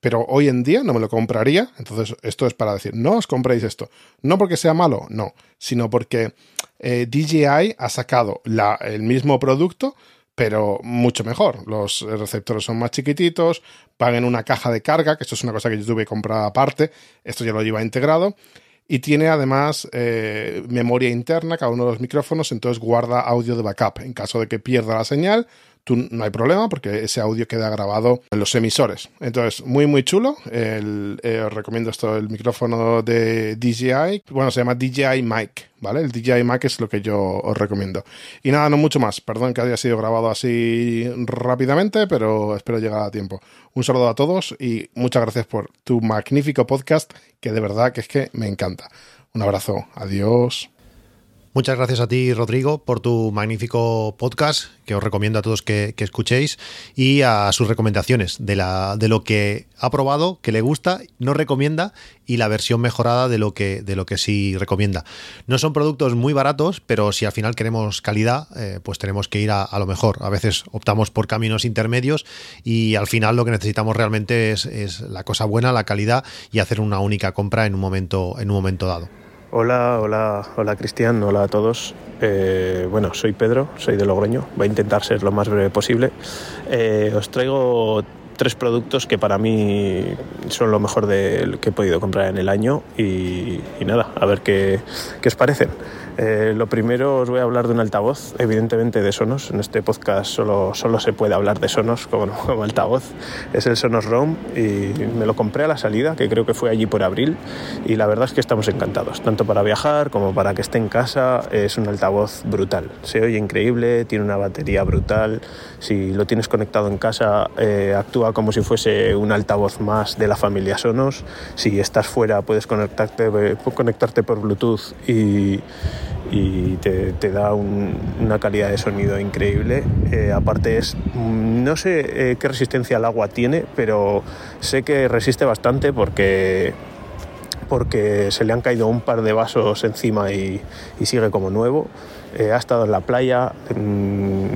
pero hoy en día no me lo compraría, entonces esto es para decir, no os compréis esto, no porque sea malo, no, sino porque eh, DJI ha sacado el mismo producto, pero mucho mejor. Los receptores son más chiquititos, van en una caja de carga, que esto es una cosa que yo tuve comprada aparte, esto ya lo lleva integrado, y tiene además eh, memoria interna cada uno de los micrófonos, entonces guarda audio de backup. En caso de que pierda la señal, no hay problema porque ese audio queda grabado en los emisores. Entonces, muy, muy chulo. Eh, os recomiendo esto, el micrófono de DJI. Bueno, se llama DJI Mic, ¿vale? El DJI Mic es lo que yo os recomiendo. Y nada, no mucho más. Perdón que haya sido grabado así rápidamente, pero espero llegar a tiempo. Un saludo a todos y muchas gracias por tu magnífico podcast, que de verdad que es que me encanta. Un abrazo. Adiós. Muchas gracias a ti, Rodrigo, por tu magnífico podcast, que os recomiendo a todos que, escuchéis, y a sus recomendaciones de, la, de lo que ha probado, que le gusta, no recomienda, y la versión mejorada de lo que, de lo que sí recomienda. No son productos muy baratos, pero si al final queremos calidad, eh, pues tenemos que ir a, lo mejor. A veces optamos por caminos intermedios y al final lo que necesitamos realmente es, es la cosa buena, la calidad y hacer una única compra en un momento, en un momento dado. Hola, hola, hola Cristian, hola a todos. Eh, bueno, soy Pedro, soy de Logroño, voy a intentar ser lo más breve posible. Eh, os traigo tres productos que para mí son lo mejor de que he podido comprar en el año y, nada, a ver qué, qué os parecen. Eh, lo primero os voy a hablar de un altavoz, evidentemente de Sonos. En este podcast solo, solo se puede hablar de Sonos como, como altavoz. Es el Sonos Roam y me lo compré a la salida, que creo que fue allí por abril. Y la verdad es que estamos encantados, tanto para viajar como para que esté en casa. Es un altavoz brutal. Se oye increíble, tiene una batería brutal. Si lo tienes conectado en casa, eh, actúa como si fuese un altavoz más de la familia Sonos. Si estás fuera, puedes conectarte, eh, conectarte por Bluetooth y, y te, te da un- una calidad de sonido increíble. Eh, aparte es, mm, no sé eh, qué resistencia al agua tiene, pero sé que resiste bastante porque porque se le han caído un par de vasos encima y, y sigue como nuevo. Eh, ha estado en la playa, mm,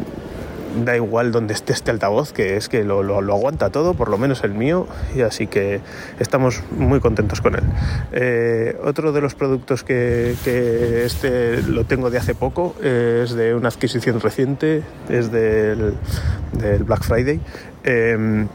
da igual donde esté este altavoz, que es que lo, lo- aguanta todo, por lo menos el mío, y así que estamos muy contentos con él. Eh, otro de los productos que, que este lo tengo de hace poco eh, es de una adquisición reciente, es del, del Black Friday. Em,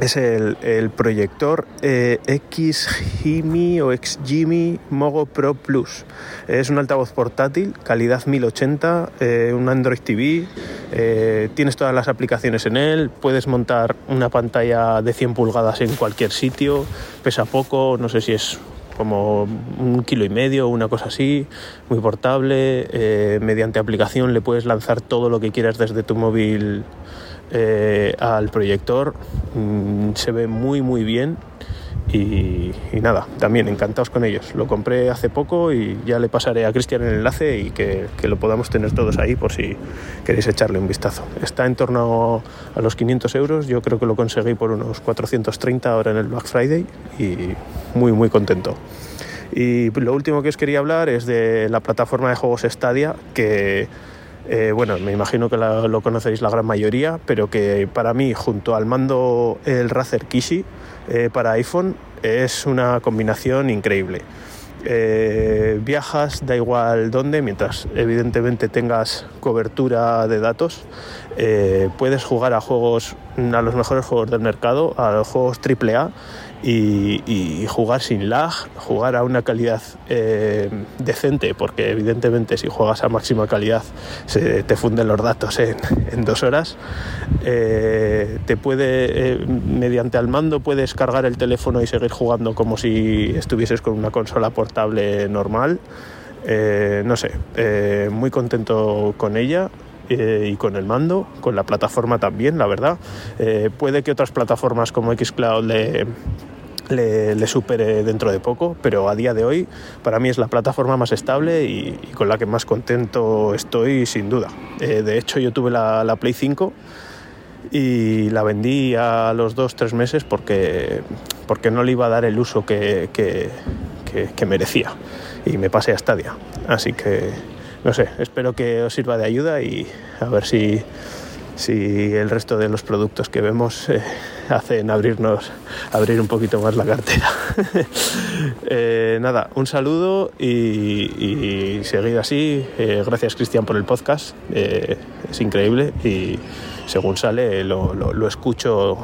es el, proyector eh, XGIMI o XGIMI Mogo Pro Plus. Es un altavoz portátil, calidad 1080, eh, un Android TV, eh, tienes todas las aplicaciones en él, puedes montar una pantalla de 100 pulgadas en cualquier sitio, pesa poco, no sé si es como un kilo y medio, una cosa así, muy portable, eh, mediante aplicación le puedes lanzar todo lo que quieras desde tu móvil eh, al proyector, Mm, se ve muy muy bien y, y nada, también encantados con ellos. Lo compré hace poco y ya le pasaré a Cristian el enlace y que, que lo podamos tener todos ahí por si queréis echarle un vistazo. Está en torno a los 500 euros, yo creo que lo conseguí por unos 430 ahora en el Black Friday y muy muy contento. Y lo último que os quería hablar es de la plataforma de juegos Stadia, que eh, bueno, me imagino que lo conocéis la gran mayoría, pero que para mí, junto al mando el Razer Kishi eh, para iPhone, es una combinación increíble. Eh, viajas, da igual dónde, mientras evidentemente tengas cobertura de datos, puedes jugar a juegos, a los mejores juegos del mercado, a los juegos AAA y, jugar sin lag, jugar a una calidad eh, decente, porque evidentemente si juegas a máxima calidad se te funden los datos en, dos horas. Eh, te puede, eh, mediante al mando puedes cargar el teléfono y seguir jugando como si estuvieses con una consola portable normal. No sé, muy contento con ella eh, y con el mando, con la plataforma también, la verdad. Eh, puede que otras plataformas como Xcloud le, le, le supere dentro de poco, pero a día de hoy para mí es la plataforma más estable y, y con la que más contento estoy sin duda. Eh, de hecho yo tuve la, la Play 5 y la vendí a los dos, tres meses porque, porque no le iba a dar el uso que, que- que- que merecía y me pasé a Stadia. Así que, no sé, espero que os sirva de ayuda y a ver si, si el resto de los productos que vemos eh, hacen abrirnos, abrir un poquito más la cartera. Eh, nada, un saludo y, y así. Eh, gracias Cristian por el podcast, es increíble y según sale lo, lo- escucho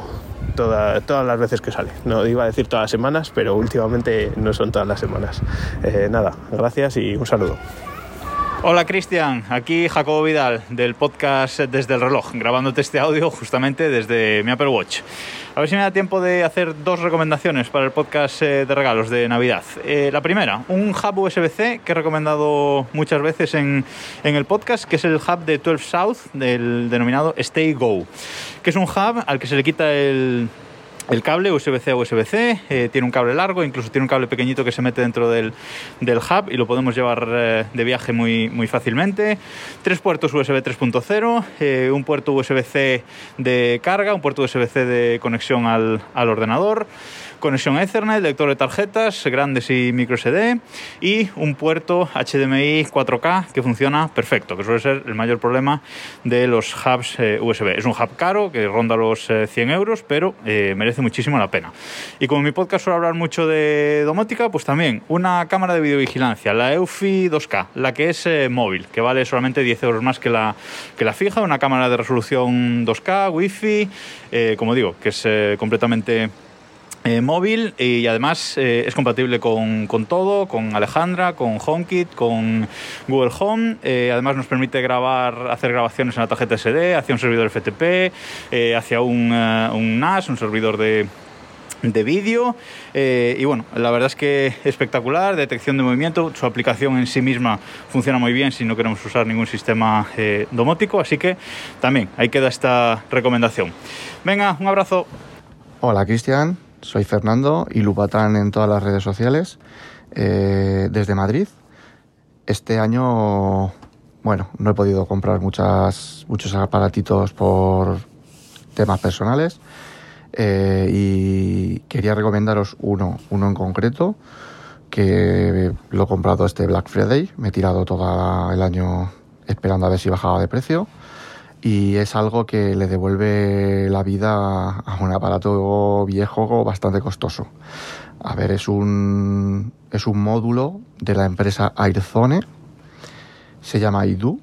toda- todas las veces que sale. No iba a decir todas las semanas, pero últimamente no son todas las semanas. Nada, gracias y un saludo. Hola Cristian, aquí Jacobo Vidal del podcast Desde el reloj, grabándote este audio justamente desde mi Apple Watch. A ver si me da tiempo de hacer dos recomendaciones para el podcast eh, de regalos de Navidad. Eh, la primera, un hub USB-C que he recomendado muchas veces en, en el podcast, que es el hub de 12 South, del denominado Stay Go, que es un hub al que se le quita el, el cable USB-C a USB-C, eh, tiene un cable largo, incluso tiene un cable pequeñito que se mete dentro del, del hub y lo podemos llevar eh, de viaje muy, muy fácilmente. Tres puertos USB 3.0, eh, un puerto USB-C de carga, un puerto USB-C de conexión al, al ordenador, conexión Ethernet, lector de tarjetas grandes y micro SD y un puerto HDMI 4K que funciona perfecto, que suele ser el mayor problema de los hubs eh, USB. Es un hub caro que ronda los eh, 100 euros, pero eh, merece muchísimo la pena. Y como mi podcast suelo hablar mucho de domótica, pues también una cámara de videovigilancia, la Eufy 2K, la que es eh, móvil, que vale solamente 10 euros más que la, que la fija, una cámara de resolución 2K, Wi-Fi, como digo, que es completamente eh, móvil y además eh, es compatible con, todo, con Alejandra, con HomeKit, con Google Home. Eh, además nos permite grabar, hacer grabaciones en la tarjeta SD hacia un servidor FTP, hacia un, NAS, un servidor de, de vídeo y bueno, la verdad es que espectacular, detección de movimiento, su aplicación en sí misma funciona muy bien si no queremos usar ningún sistema domótico, así que también ahí queda esta recomendación. Venga, un abrazo. Hola Cristian, soy Fernando y Lupatán en todas las redes sociales eh, desde Madrid. Este año, bueno, no he podido comprar muchas, muchos aparatitos por temas personales eh, y quería recomendaros uno, uno en concreto, que lo he comprado este Black Friday, me he tirado todo el año esperando a ver si bajaba de precio y es algo que le devuelve la vida a un aparato viejo bastante costoso. A ver, es un, es un módulo de la empresa Airzone, se llama IDU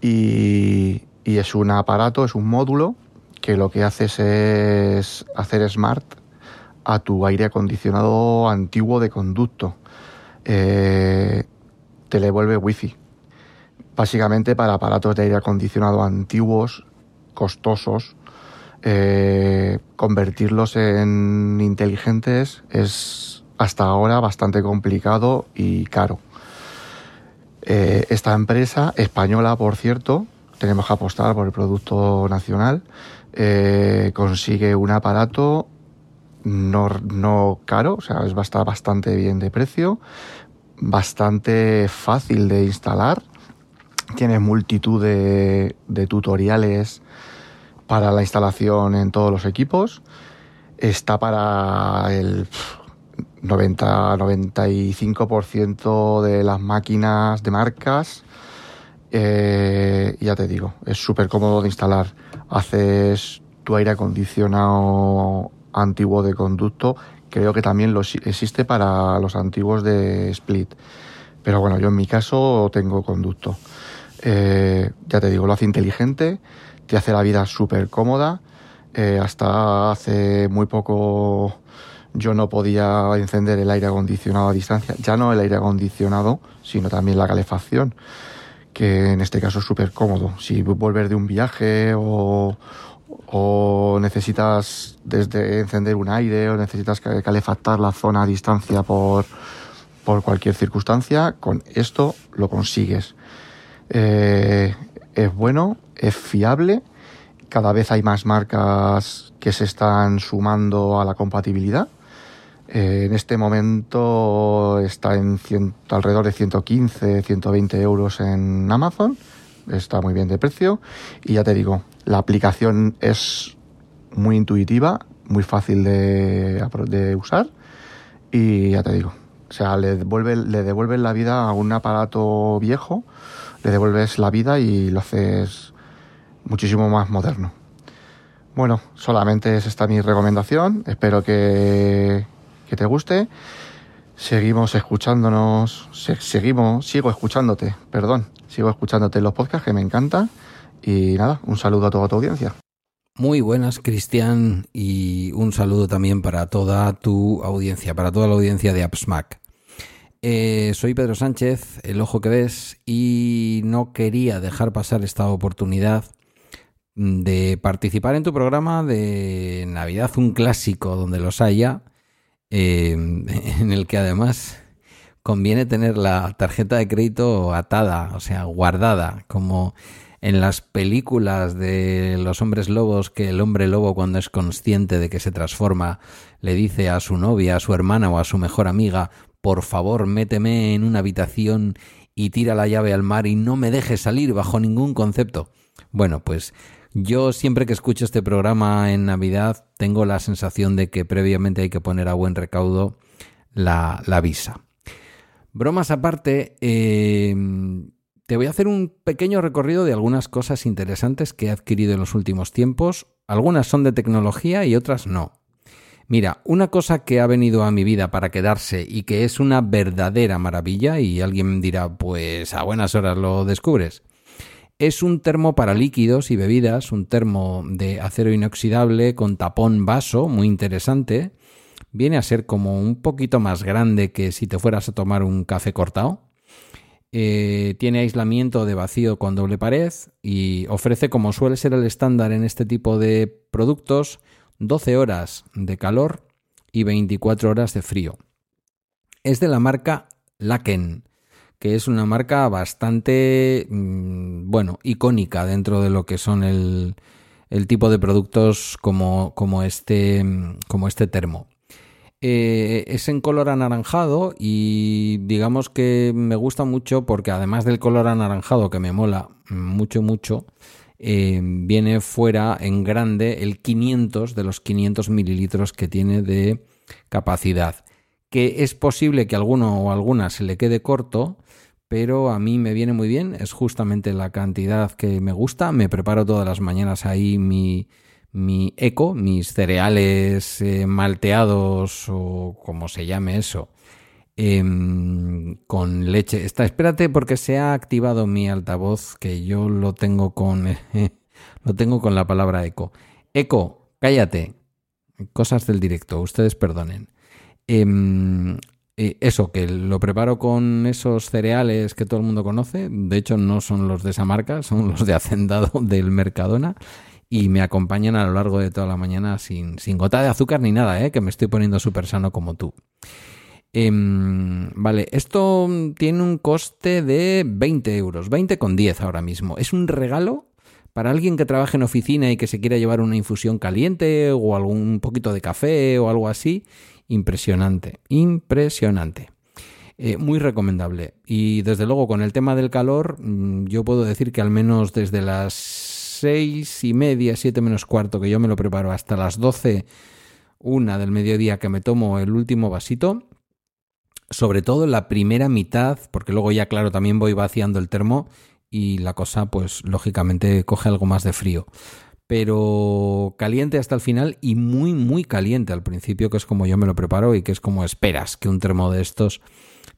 y, y es un aparato, es un módulo que lo que haces es hacer smart a tu aire acondicionado antiguo de conducto. Eh, te le vuelve wifi. Básicamente para aparatos de aire acondicionado antiguos, costosos, eh, convertirlos en inteligentes es hasta ahora bastante complicado y caro. Eh, esta empresa, española por cierto, tenemos que apostar por el producto nacional, eh, consigue un aparato no, no caro, o sea, es bastante bien de precio, bastante fácil de instalar, tiene multitud de, tutoriales para la instalación en todos los equipos, está para el 90-95% de las máquinas de marcas, eh, ya te digo, es súper cómodo de instalar haces tu aire acondicionado antiguo de conducto, creo que también lo, existe para los antiguos de split. Pero bueno, yo en mi caso tengo conducto. Eh, ya te digo, lo hace inteligente, te hace la vida súper cómoda. Eh, hasta hace muy poco yo no podía encender el aire acondicionado a distancia. Ya no el aire acondicionado, sino también la calefacción que en este caso es súper cómodo. Si volver de un viaje o, necesitas desde encender un aire o necesitas calefactar la zona a distancia por, por cualquier circunstancia, con esto lo consigues. Eh, es bueno, es fiable, cada vez hay más marcas que se están sumando a la compatibilidad eh, en este momento está en alrededor de 115, 120 euros en Amazon. Está muy bien de precio. Y ya te digo, la aplicación es muy intuitiva, muy fácil de, usar. Y ya te digo, o sea, le devuelve, le devuelves la vida a un aparato viejo, le devuelves la vida y lo haces muchísimo más moderno. Bueno, solamente es esta mi recomendación. Espero que, que te guste. Seguimos escuchándonos, seguimos, sigo escuchándote, perdón, sigo escuchándote en los podcasts que me encanta. Y nada, un saludo a toda tu audiencia. Muy buenas, Cristian, y un saludo también para toda tu audiencia, para toda la audiencia de AppsMac. Eh, soy Pedro Sánchez, el ojo que ves, y no quería dejar pasar esta oportunidad de participar en tu programa de Navidad, un clásico donde los haya, eh, en el que además conviene tener la tarjeta de crédito atada, o sea, guardada, como en las películas de los hombres lobos, que el hombre lobo cuando es consciente de que se transforma, le dice a su novia, a su hermana o a su mejor amiga, por favor, méteme en una habitación y tira la llave al mar y no me dejes salir bajo ningún concepto. Bueno, pues yo siempre que escucho este programa en Navidad tengo la sensación de que previamente hay que poner a buen recaudo la, visa. Bromas aparte, eh, te voy a hacer un pequeño recorrido de algunas cosas interesantes que he adquirido en los últimos tiempos. Algunas son de tecnología y otras no. Mira, una cosa que ha venido a mi vida para quedarse y que es una verdadera maravilla, y alguien dirá, pues a buenas horas lo descubres. Es un termo para líquidos y bebidas, un termo de acero inoxidable con tapón vaso, muy interesante. Viene a ser como un poquito más grande que si te fueras a tomar un café cortado. Eh, tiene aislamiento de vacío con doble pared y ofrece, como suele ser el estándar en este tipo de productos, 12 horas de calor y 24 horas de frío. Es de la marca Laken, que es una marca bastante, mm, bueno, icónica dentro de lo que son el, el tipo de productos como, como, este, como este termo. Eh, es en color anaranjado y digamos que me gusta mucho porque además del color anaranjado que me mola mucho, mucho, eh, viene fuera en grande el 500 de los 500 mililitros que tiene de capacidad. Que es posible que alguno o alguna se le quede corto, pero a mí me viene muy bien, es justamente la cantidad que me gusta. Me preparo todas las mañanas ahí mi, mi eco, mis cereales eh, malteados o como se llame eso, em, con leche. Está, espérate porque se ha activado mi altavoz que yo lo tengo con lo tengo con la palabra eco. Eco, cállate. Cosas del directo, ustedes perdonen. Em, eh, eso, que lo preparo con esos cereales que todo el mundo conoce. De hecho, no son los de esa marca, son los de Hacendado del Mercadona y me acompañan a lo largo de toda la mañana sin, sin gota de azúcar ni nada, ¿eh? que me estoy poniendo súper sano como tú. Em, vale, esto tiene un coste de 20 euros, 20 con 10 ahora mismo. Es un regalo para alguien que trabaje en oficina y que se quiera llevar una infusión caliente o algún poquito de café o algo así. Impresionante, impresionante. Eh, muy recomendable. Y desde luego con el tema del calor, mm, yo puedo decir que al menos desde las seis y media, siete menos cuarto, que yo me lo preparo, hasta las doce, una del mediodía que me tomo el último vasito, sobre todo la primera mitad, porque luego ya, claro, también voy vaciando el termo y la cosa, pues lógicamente coge algo más de frío. Pero caliente hasta el final y muy, muy caliente al principio, que es como yo me lo preparo y que es como esperas que un termo de estos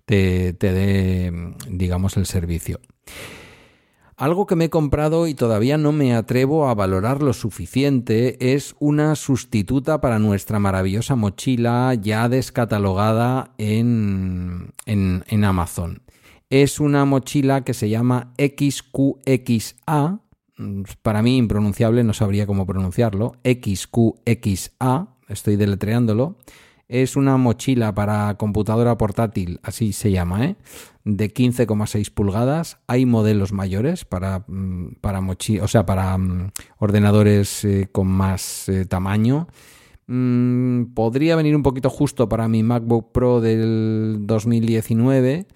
te, te dé, digamos, el servicio. Algo que me he comprado y todavía no me atrevo a valorar lo suficiente es una sustituta para nuestra maravillosa mochila ya descatalogada en, en, Amazon. Es una mochila que se llama XQXA. Para mí impronunciable, no sabría cómo pronunciarlo. XQXA, estoy deletreándolo. Es una mochila para computadora portátil, así se llama, ¿eh? de 15,6 pulgadas. Hay modelos mayores para, mm, para, o sea, para mm, ordenadores eh, con más eh, tamaño. Mm, podría venir un poquito justo para mi MacBook Pro del 2019,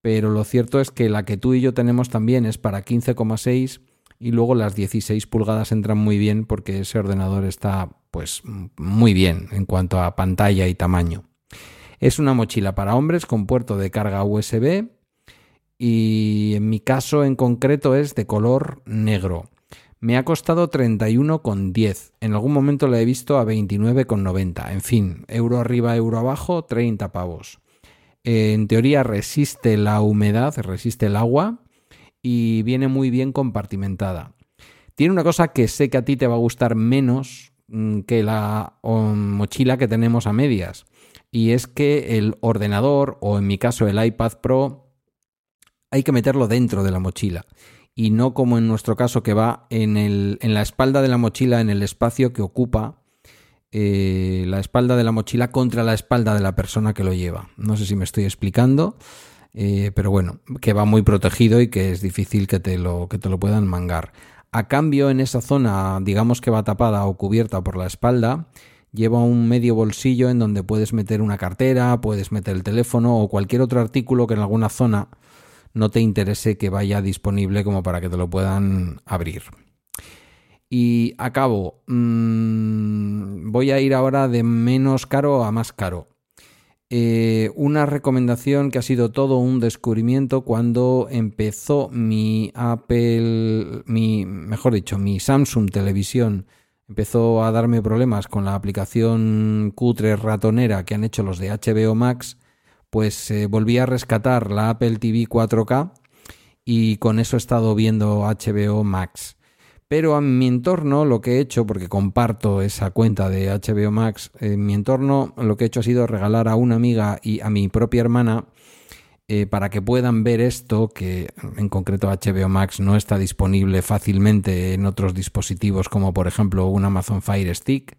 pero lo cierto es que la que tú y yo tenemos también es para 15,6 y luego las 16 pulgadas entran muy bien porque ese ordenador está pues muy bien en cuanto a pantalla y tamaño. Es una mochila para hombres con puerto de carga USB y en mi caso en concreto es de color negro. Me ha costado 31,10. En algún momento la he visto a 29,90. En fin, euro arriba, euro abajo, 30 pavos. En teoría resiste la humedad, resiste el agua y viene muy bien compartimentada. Tiene una cosa que sé que a ti te va a gustar menos mm, que la mochila que tenemos a medias. Y es que el ordenador, o en mi caso el iPad Pro, hay que meterlo dentro de la mochila. Y no como en nuestro caso que va en, el, en la espalda de la mochila, en el espacio que ocupa eh, la espalda de la mochila contra la espalda de la persona que lo lleva. No sé si me estoy explicando. Eh, pero bueno, que va muy protegido y que es difícil que te, lo, que te lo puedan mangar. A cambio, en esa zona, digamos que va tapada o cubierta por la espalda, lleva un medio bolsillo en donde puedes meter una cartera, puedes meter el teléfono o cualquier otro artículo que en alguna zona no te interese que vaya disponible como para que te lo puedan abrir. Y acabo, mm, voy a ir ahora de menos caro a más caro. Eh, una recomendación que ha sido todo un descubrimiento cuando empezó mi Apple, mi, mejor dicho, mi Samsung Televisión empezó a darme problemas con la aplicación cutre ratonera que han hecho los de HBO Max, pues eh, volví a rescatar la Apple TV 4K y con eso he estado viendo HBO Max. Pero en mi entorno lo que he hecho, porque comparto esa cuenta de HBO Max, en mi entorno lo que he hecho ha sido regalar a una amiga y a mi propia hermana eh, para que puedan ver esto, que en concreto HBO Max no está disponible fácilmente en otros dispositivos como por ejemplo un Amazon Fire Stick.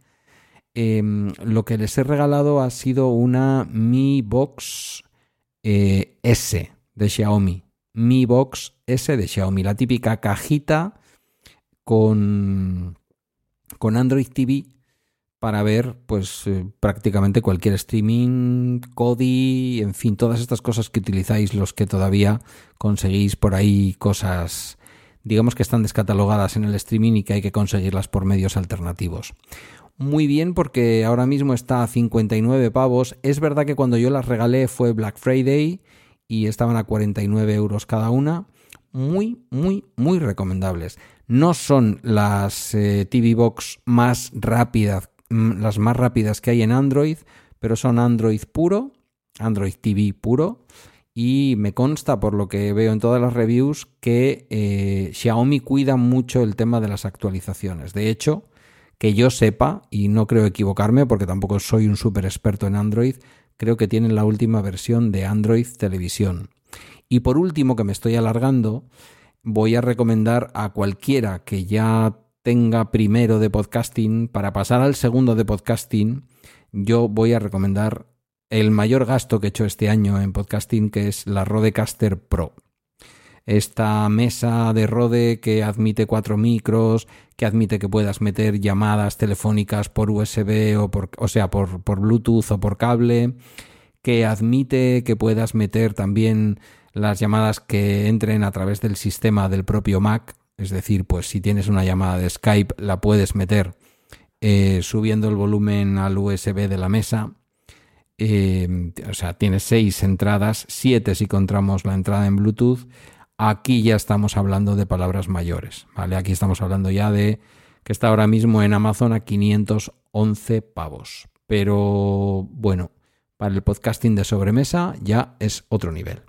Em, lo que les he regalado ha sido una Mi Box eh, S de Xiaomi. Mi Box S de Xiaomi, la típica cajita con, con Android TV para ver pues eh, prácticamente cualquier streaming, Kodi, en fin, todas estas cosas que utilizáis los que todavía conseguís por ahí cosas digamos que están descatalogadas en el streaming y que hay que conseguirlas por medios alternativos. Muy bien porque ahora mismo está a 59 pavos. Es verdad que cuando yo las regalé fue Black Friday y estaban a 49 euros cada una. Muy, muy, muy recomendables. No son las eh, TV Box más rápidas, mm, las más rápidas que hay en Android, pero son Android puro, Android TV puro. Y me consta, por lo que veo en todas las reviews, que eh, Xiaomi cuida mucho el tema de las actualizaciones. De hecho, que yo sepa, y no creo equivocarme porque tampoco soy un súper experto en Android, creo que tienen la última versión de Android Televisión. Y por último, que me estoy alargando, voy a recomendar a cualquiera que ya tenga primero de podcasting, para pasar al segundo de podcasting, yo voy a recomendar el mayor gasto que he hecho este año en podcasting, que es la Rodecaster Pro. Esta mesa de Rode que admite cuatro micros, que admite que puedas meter llamadas telefónicas por USB o por, o sea, por, por Bluetooth o por cable, que admite que puedas meter también las llamadas que entren a través del sistema del propio Mac, es decir, pues si tienes una llamada de Skype la puedes meter eh, subiendo el volumen al USB de la mesa. Eh, o sea, tienes seis entradas, siete si encontramos la entrada en Bluetooth. Aquí ya estamos hablando de palabras mayores, ¿vale? Aquí estamos hablando ya de que está ahora mismo en Amazon a 511 pavos. Pero bueno, para el podcasting de sobremesa ya es otro nivel.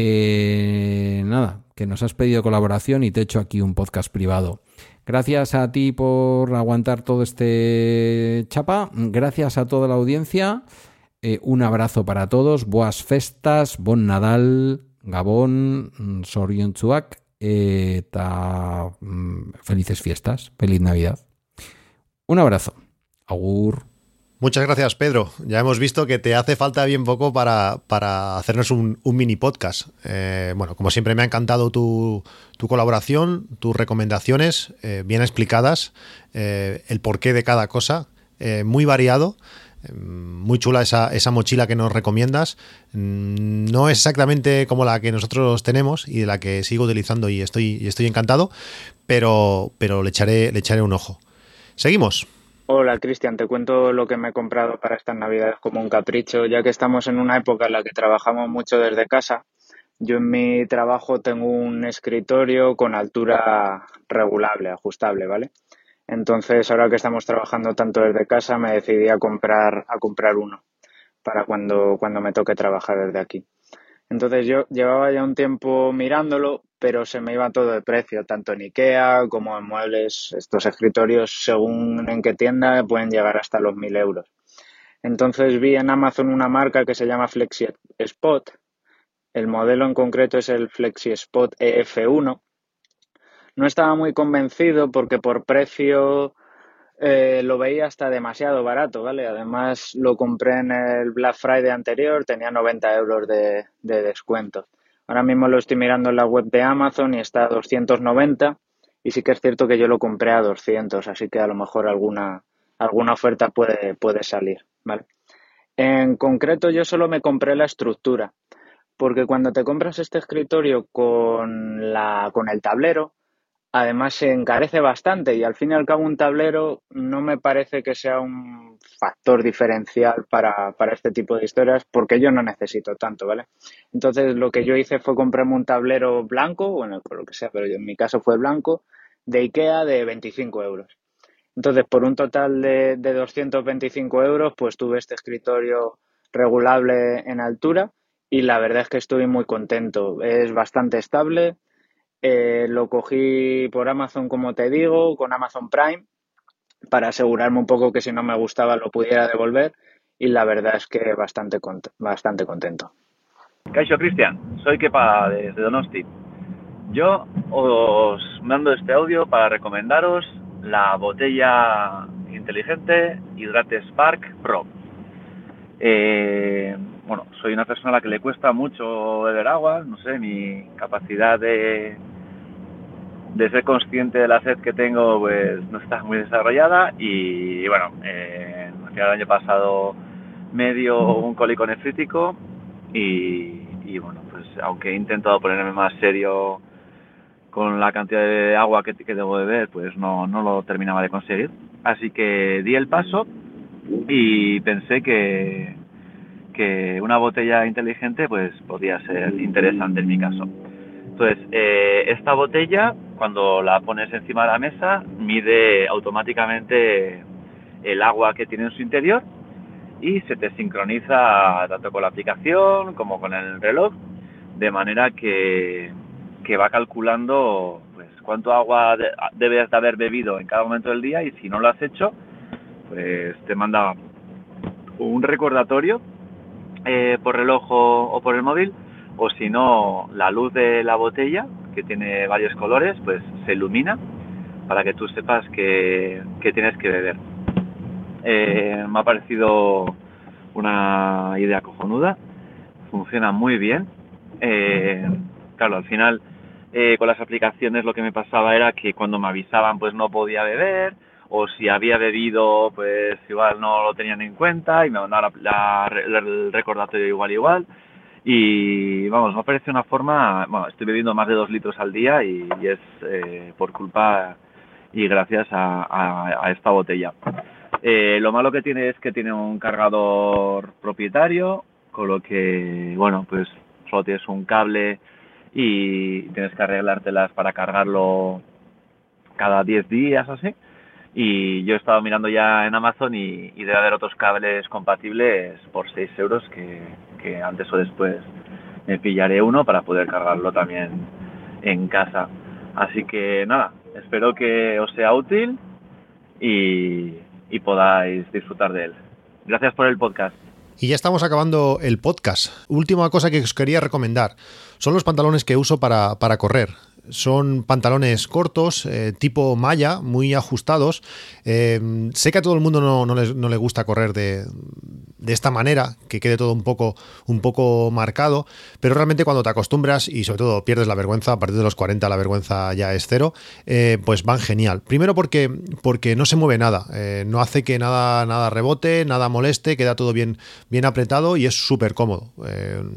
Eh, nada, que nos has pedido colaboración y te he hecho aquí un podcast privado. Gracias a ti por aguantar todo este chapa. Gracias a toda la audiencia. Eh, un abrazo para todos. Boas festas, bon Nadal, Gabón, Soriontzuak eh, eta mm, felices fiestas. Feliz Navidad. Un abrazo. Agur. Muchas gracias, Pedro. Ya hemos visto que te hace falta bien poco para, hacernos un, mini podcast. Eh, bueno, como siempre me ha encantado tu, colaboración, tus recomendaciones eh, bien explicadas, eh, el porqué de cada cosa, muy variado. Muy chula esa, esa, mochila que nos recomiendas. Mm, no es exactamente como la que nosotros tenemos y de la que sigo utilizando y estoy, y estoy encantado, pero, pero le, echaré, le echaré un ojo. Seguimos. Hola Cristian, te cuento lo que me he comprado para estas navidades como un capricho, ya que estamos en una época en la que trabajamos mucho desde casa. Yo en mi trabajo tengo un escritorio con altura regulable, ajustable, ¿vale? Entonces, ahora que estamos trabajando tanto desde casa, me decidí a comprar, a comprar uno para cuando, cuando me toque trabajar desde aquí. Entonces yo llevaba ya un tiempo mirándolo, pero se me iba todo de precio, tanto en Ikea como en muebles. Estos escritorios, según en qué tienda, pueden llegar hasta los mil euros. Entonces vi en Amazon una marca que se llama Flexi Spot. El modelo en concreto es el Flexi Spot EF1. No estaba muy convencido porque por precio eh, lo veía hasta demasiado barato, ¿vale? Además lo compré en el Black Friday anterior, tenía 90 euros de, descuento. Ahora mismo lo estoy mirando en la web de Amazon y está a 290 y sí que es cierto que yo lo compré a 200, así que a lo mejor alguna, alguna oferta puede, puede salir, ¿vale? En concreto yo solo me compré la estructura, porque cuando te compras este escritorio con, la, con el tablero, Además se encarece bastante y al fin y al cabo un tablero no me parece que sea un factor diferencial para, para este tipo de historias porque yo no necesito tanto, ¿vale? Entonces lo que yo hice fue comprarme un tablero blanco, bueno, por lo que sea, pero en mi caso fue blanco, de Ikea de 25 euros. Entonces por un total de, de 225 euros pues tuve este escritorio regulable en altura y la verdad es que estoy muy contento. Es bastante estable Eh, lo cogí por Amazon, como te digo, con Amazon Prime, para asegurarme un poco que si no me gustaba lo pudiera devolver y la verdad es que bastante, bastante contento. Caixo Cristian, soy Kepa desde Donosti. Yo os mando este audio para recomendaros la botella inteligente Hydrate Spark Pro. Eh, bueno, soy una persona a la que le cuesta mucho beber agua, no sé, mi capacidad de, de ser consciente de la sed que tengo pues no está muy desarrollada y bueno, eh, al final del año pasado medio un cólico nefrítico y, y, bueno, pues aunque he intentado ponerme más serio con la cantidad de agua que, que debo beber, pues no, no lo terminaba de conseguir. Así que di el paso y pensé que, que una botella inteligente pues podía ser interesante en mi caso. Entonces, eh, esta botella, cuando la pones encima de la mesa, mide automáticamente el agua que tiene en su interior y se te sincroniza tanto con la aplicación como con el reloj, de manera que, que va calculando pues cuánto agua debes de haber bebido en cada momento del día y si no lo has hecho, pues te manda un recordatorio eh, por reloj o, por el móvil o si no la luz de la botella que tiene varios colores pues se ilumina para que tú sepas que, tienes que beber. Eh, me ha parecido una idea cojonuda, funciona muy bien. Eh, claro, al final con las aplicaciones lo que me pasaba era que cuando me avisaban pues no podía beber o si había bebido pues igual no lo tenían en cuenta y me mandaban el recordatorio igual igual y vamos, me parece una forma, bueno, estoy bebiendo más de dos litros al día y, es por culpa y gracias a esta botella. Eh, lo malo que tiene es que tiene un cargador propietario, con lo que, bueno, pues solo tienes un cable y tienes que arreglártelas para cargarlo cada 10 días así. Y yo he estado mirando ya en Amazon y, debe haber otros cables compatibles por 6 euros que, antes o después me pillaré uno para poder cargarlo también en casa. Así que nada, espero que os sea útil y, y podáis disfrutar de él. Gracias por el podcast. Y ya estamos acabando el podcast. Última cosa que os quería recomendar. Son los pantalones que uso para correr. Son pantalones cortos, eh, tipo malla, muy ajustados. Eh, sé que a todo el mundo no, no, le gusta correr de, de, esta manera, que quede todo un poco, un poco marcado, pero realmente cuando te acostumbras y sobre todo pierdes la vergüenza, a partir de los 40 la vergüenza ya es cero, eh, pues van genial. Primero porque, porque no se mueve nada, no hace que nada, nada rebote, nada moleste, queda todo bien, bien apretado y es súper cómodo.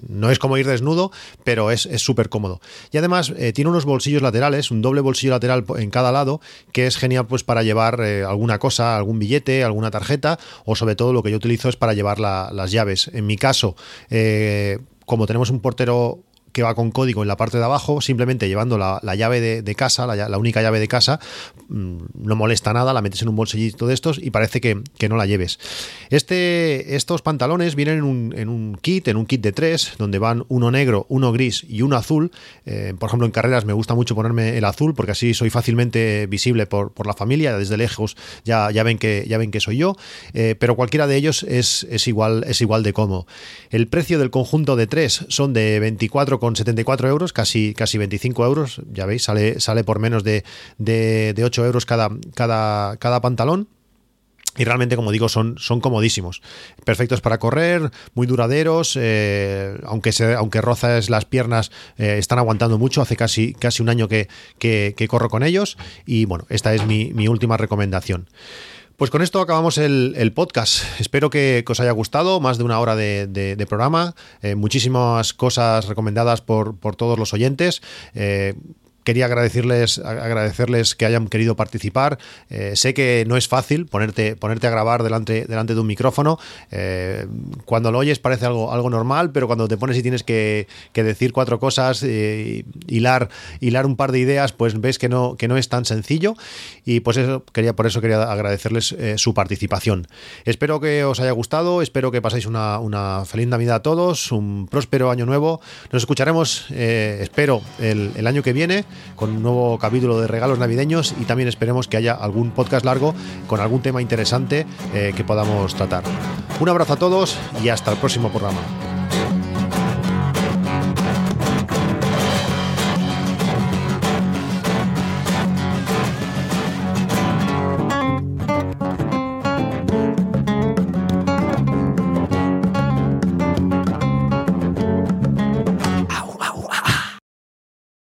no es como ir desnudo, pero es súper cómodo. Y además tiene unos bolsillos bolsillos laterales, un doble bolsillo lateral en cada lado, que es genial pues para llevar eh, alguna cosa, algún billete, alguna tarjeta, o sobre todo lo que yo utilizo es para llevar las llaves. En mi caso, eh, como tenemos un portero que va con código en la parte de abajo, simplemente llevando la, llave de, casa, la, única llave de casa, mm, no molesta nada, la metes en un bolsillito de estos y parece que, no la lleves. Este, estos pantalones vienen en un, kit, en un kit de tres, donde van uno negro, uno gris y uno azul. Eh, por ejemplo, en carreras me gusta mucho ponerme el azul porque así soy fácilmente visible por, la familia, desde lejos ya, ya, ven, que, ya ven que soy yo, eh, pero cualquiera de ellos es, es, igual, es igual de cómodo. El precio del conjunto de tres son de 24 con 74 euros, casi, casi 25 euros, ya veis, sale, sale por menos de, de, 8 euros cada, cada, cada pantalón. Y realmente, como digo, son, son comodísimos. Perfectos para correr, muy duraderos, eh, aunque, se, aunque rozas las piernas, eh, están aguantando mucho. Hace casi, casi un año que, que, corro con ellos. Y bueno, esta es mi, mi última recomendación. Pues con esto acabamos el, podcast. Espero que, os haya gustado, más de una hora de, programa, eh, muchísimas cosas recomendadas por, por todos los oyentes. Eh, quería agradecerles, agradecerles que hayan querido participar. Eh, sé que no es fácil ponerte, ponerte a grabar delante, delante de un micrófono. Eh, cuando lo oyes parece algo, algo normal, pero cuando te pones y tienes que, decir cuatro cosas, eh, hilar, hilar un par de ideas, pues ves que no, que no es tan sencillo. Y pues eso quería, por eso quería agradecerles su participación. Espero que os haya gustado, espero que paséis una, una feliz Navidad a todos, un próspero año nuevo. Nos escucharemos, espero, el, el año que viene con un nuevo capítulo de regalos navideños y también esperemos que haya algún podcast largo con algún tema interesante eh, que podamos tratar. Un abrazo a todos y hasta el próximo programa.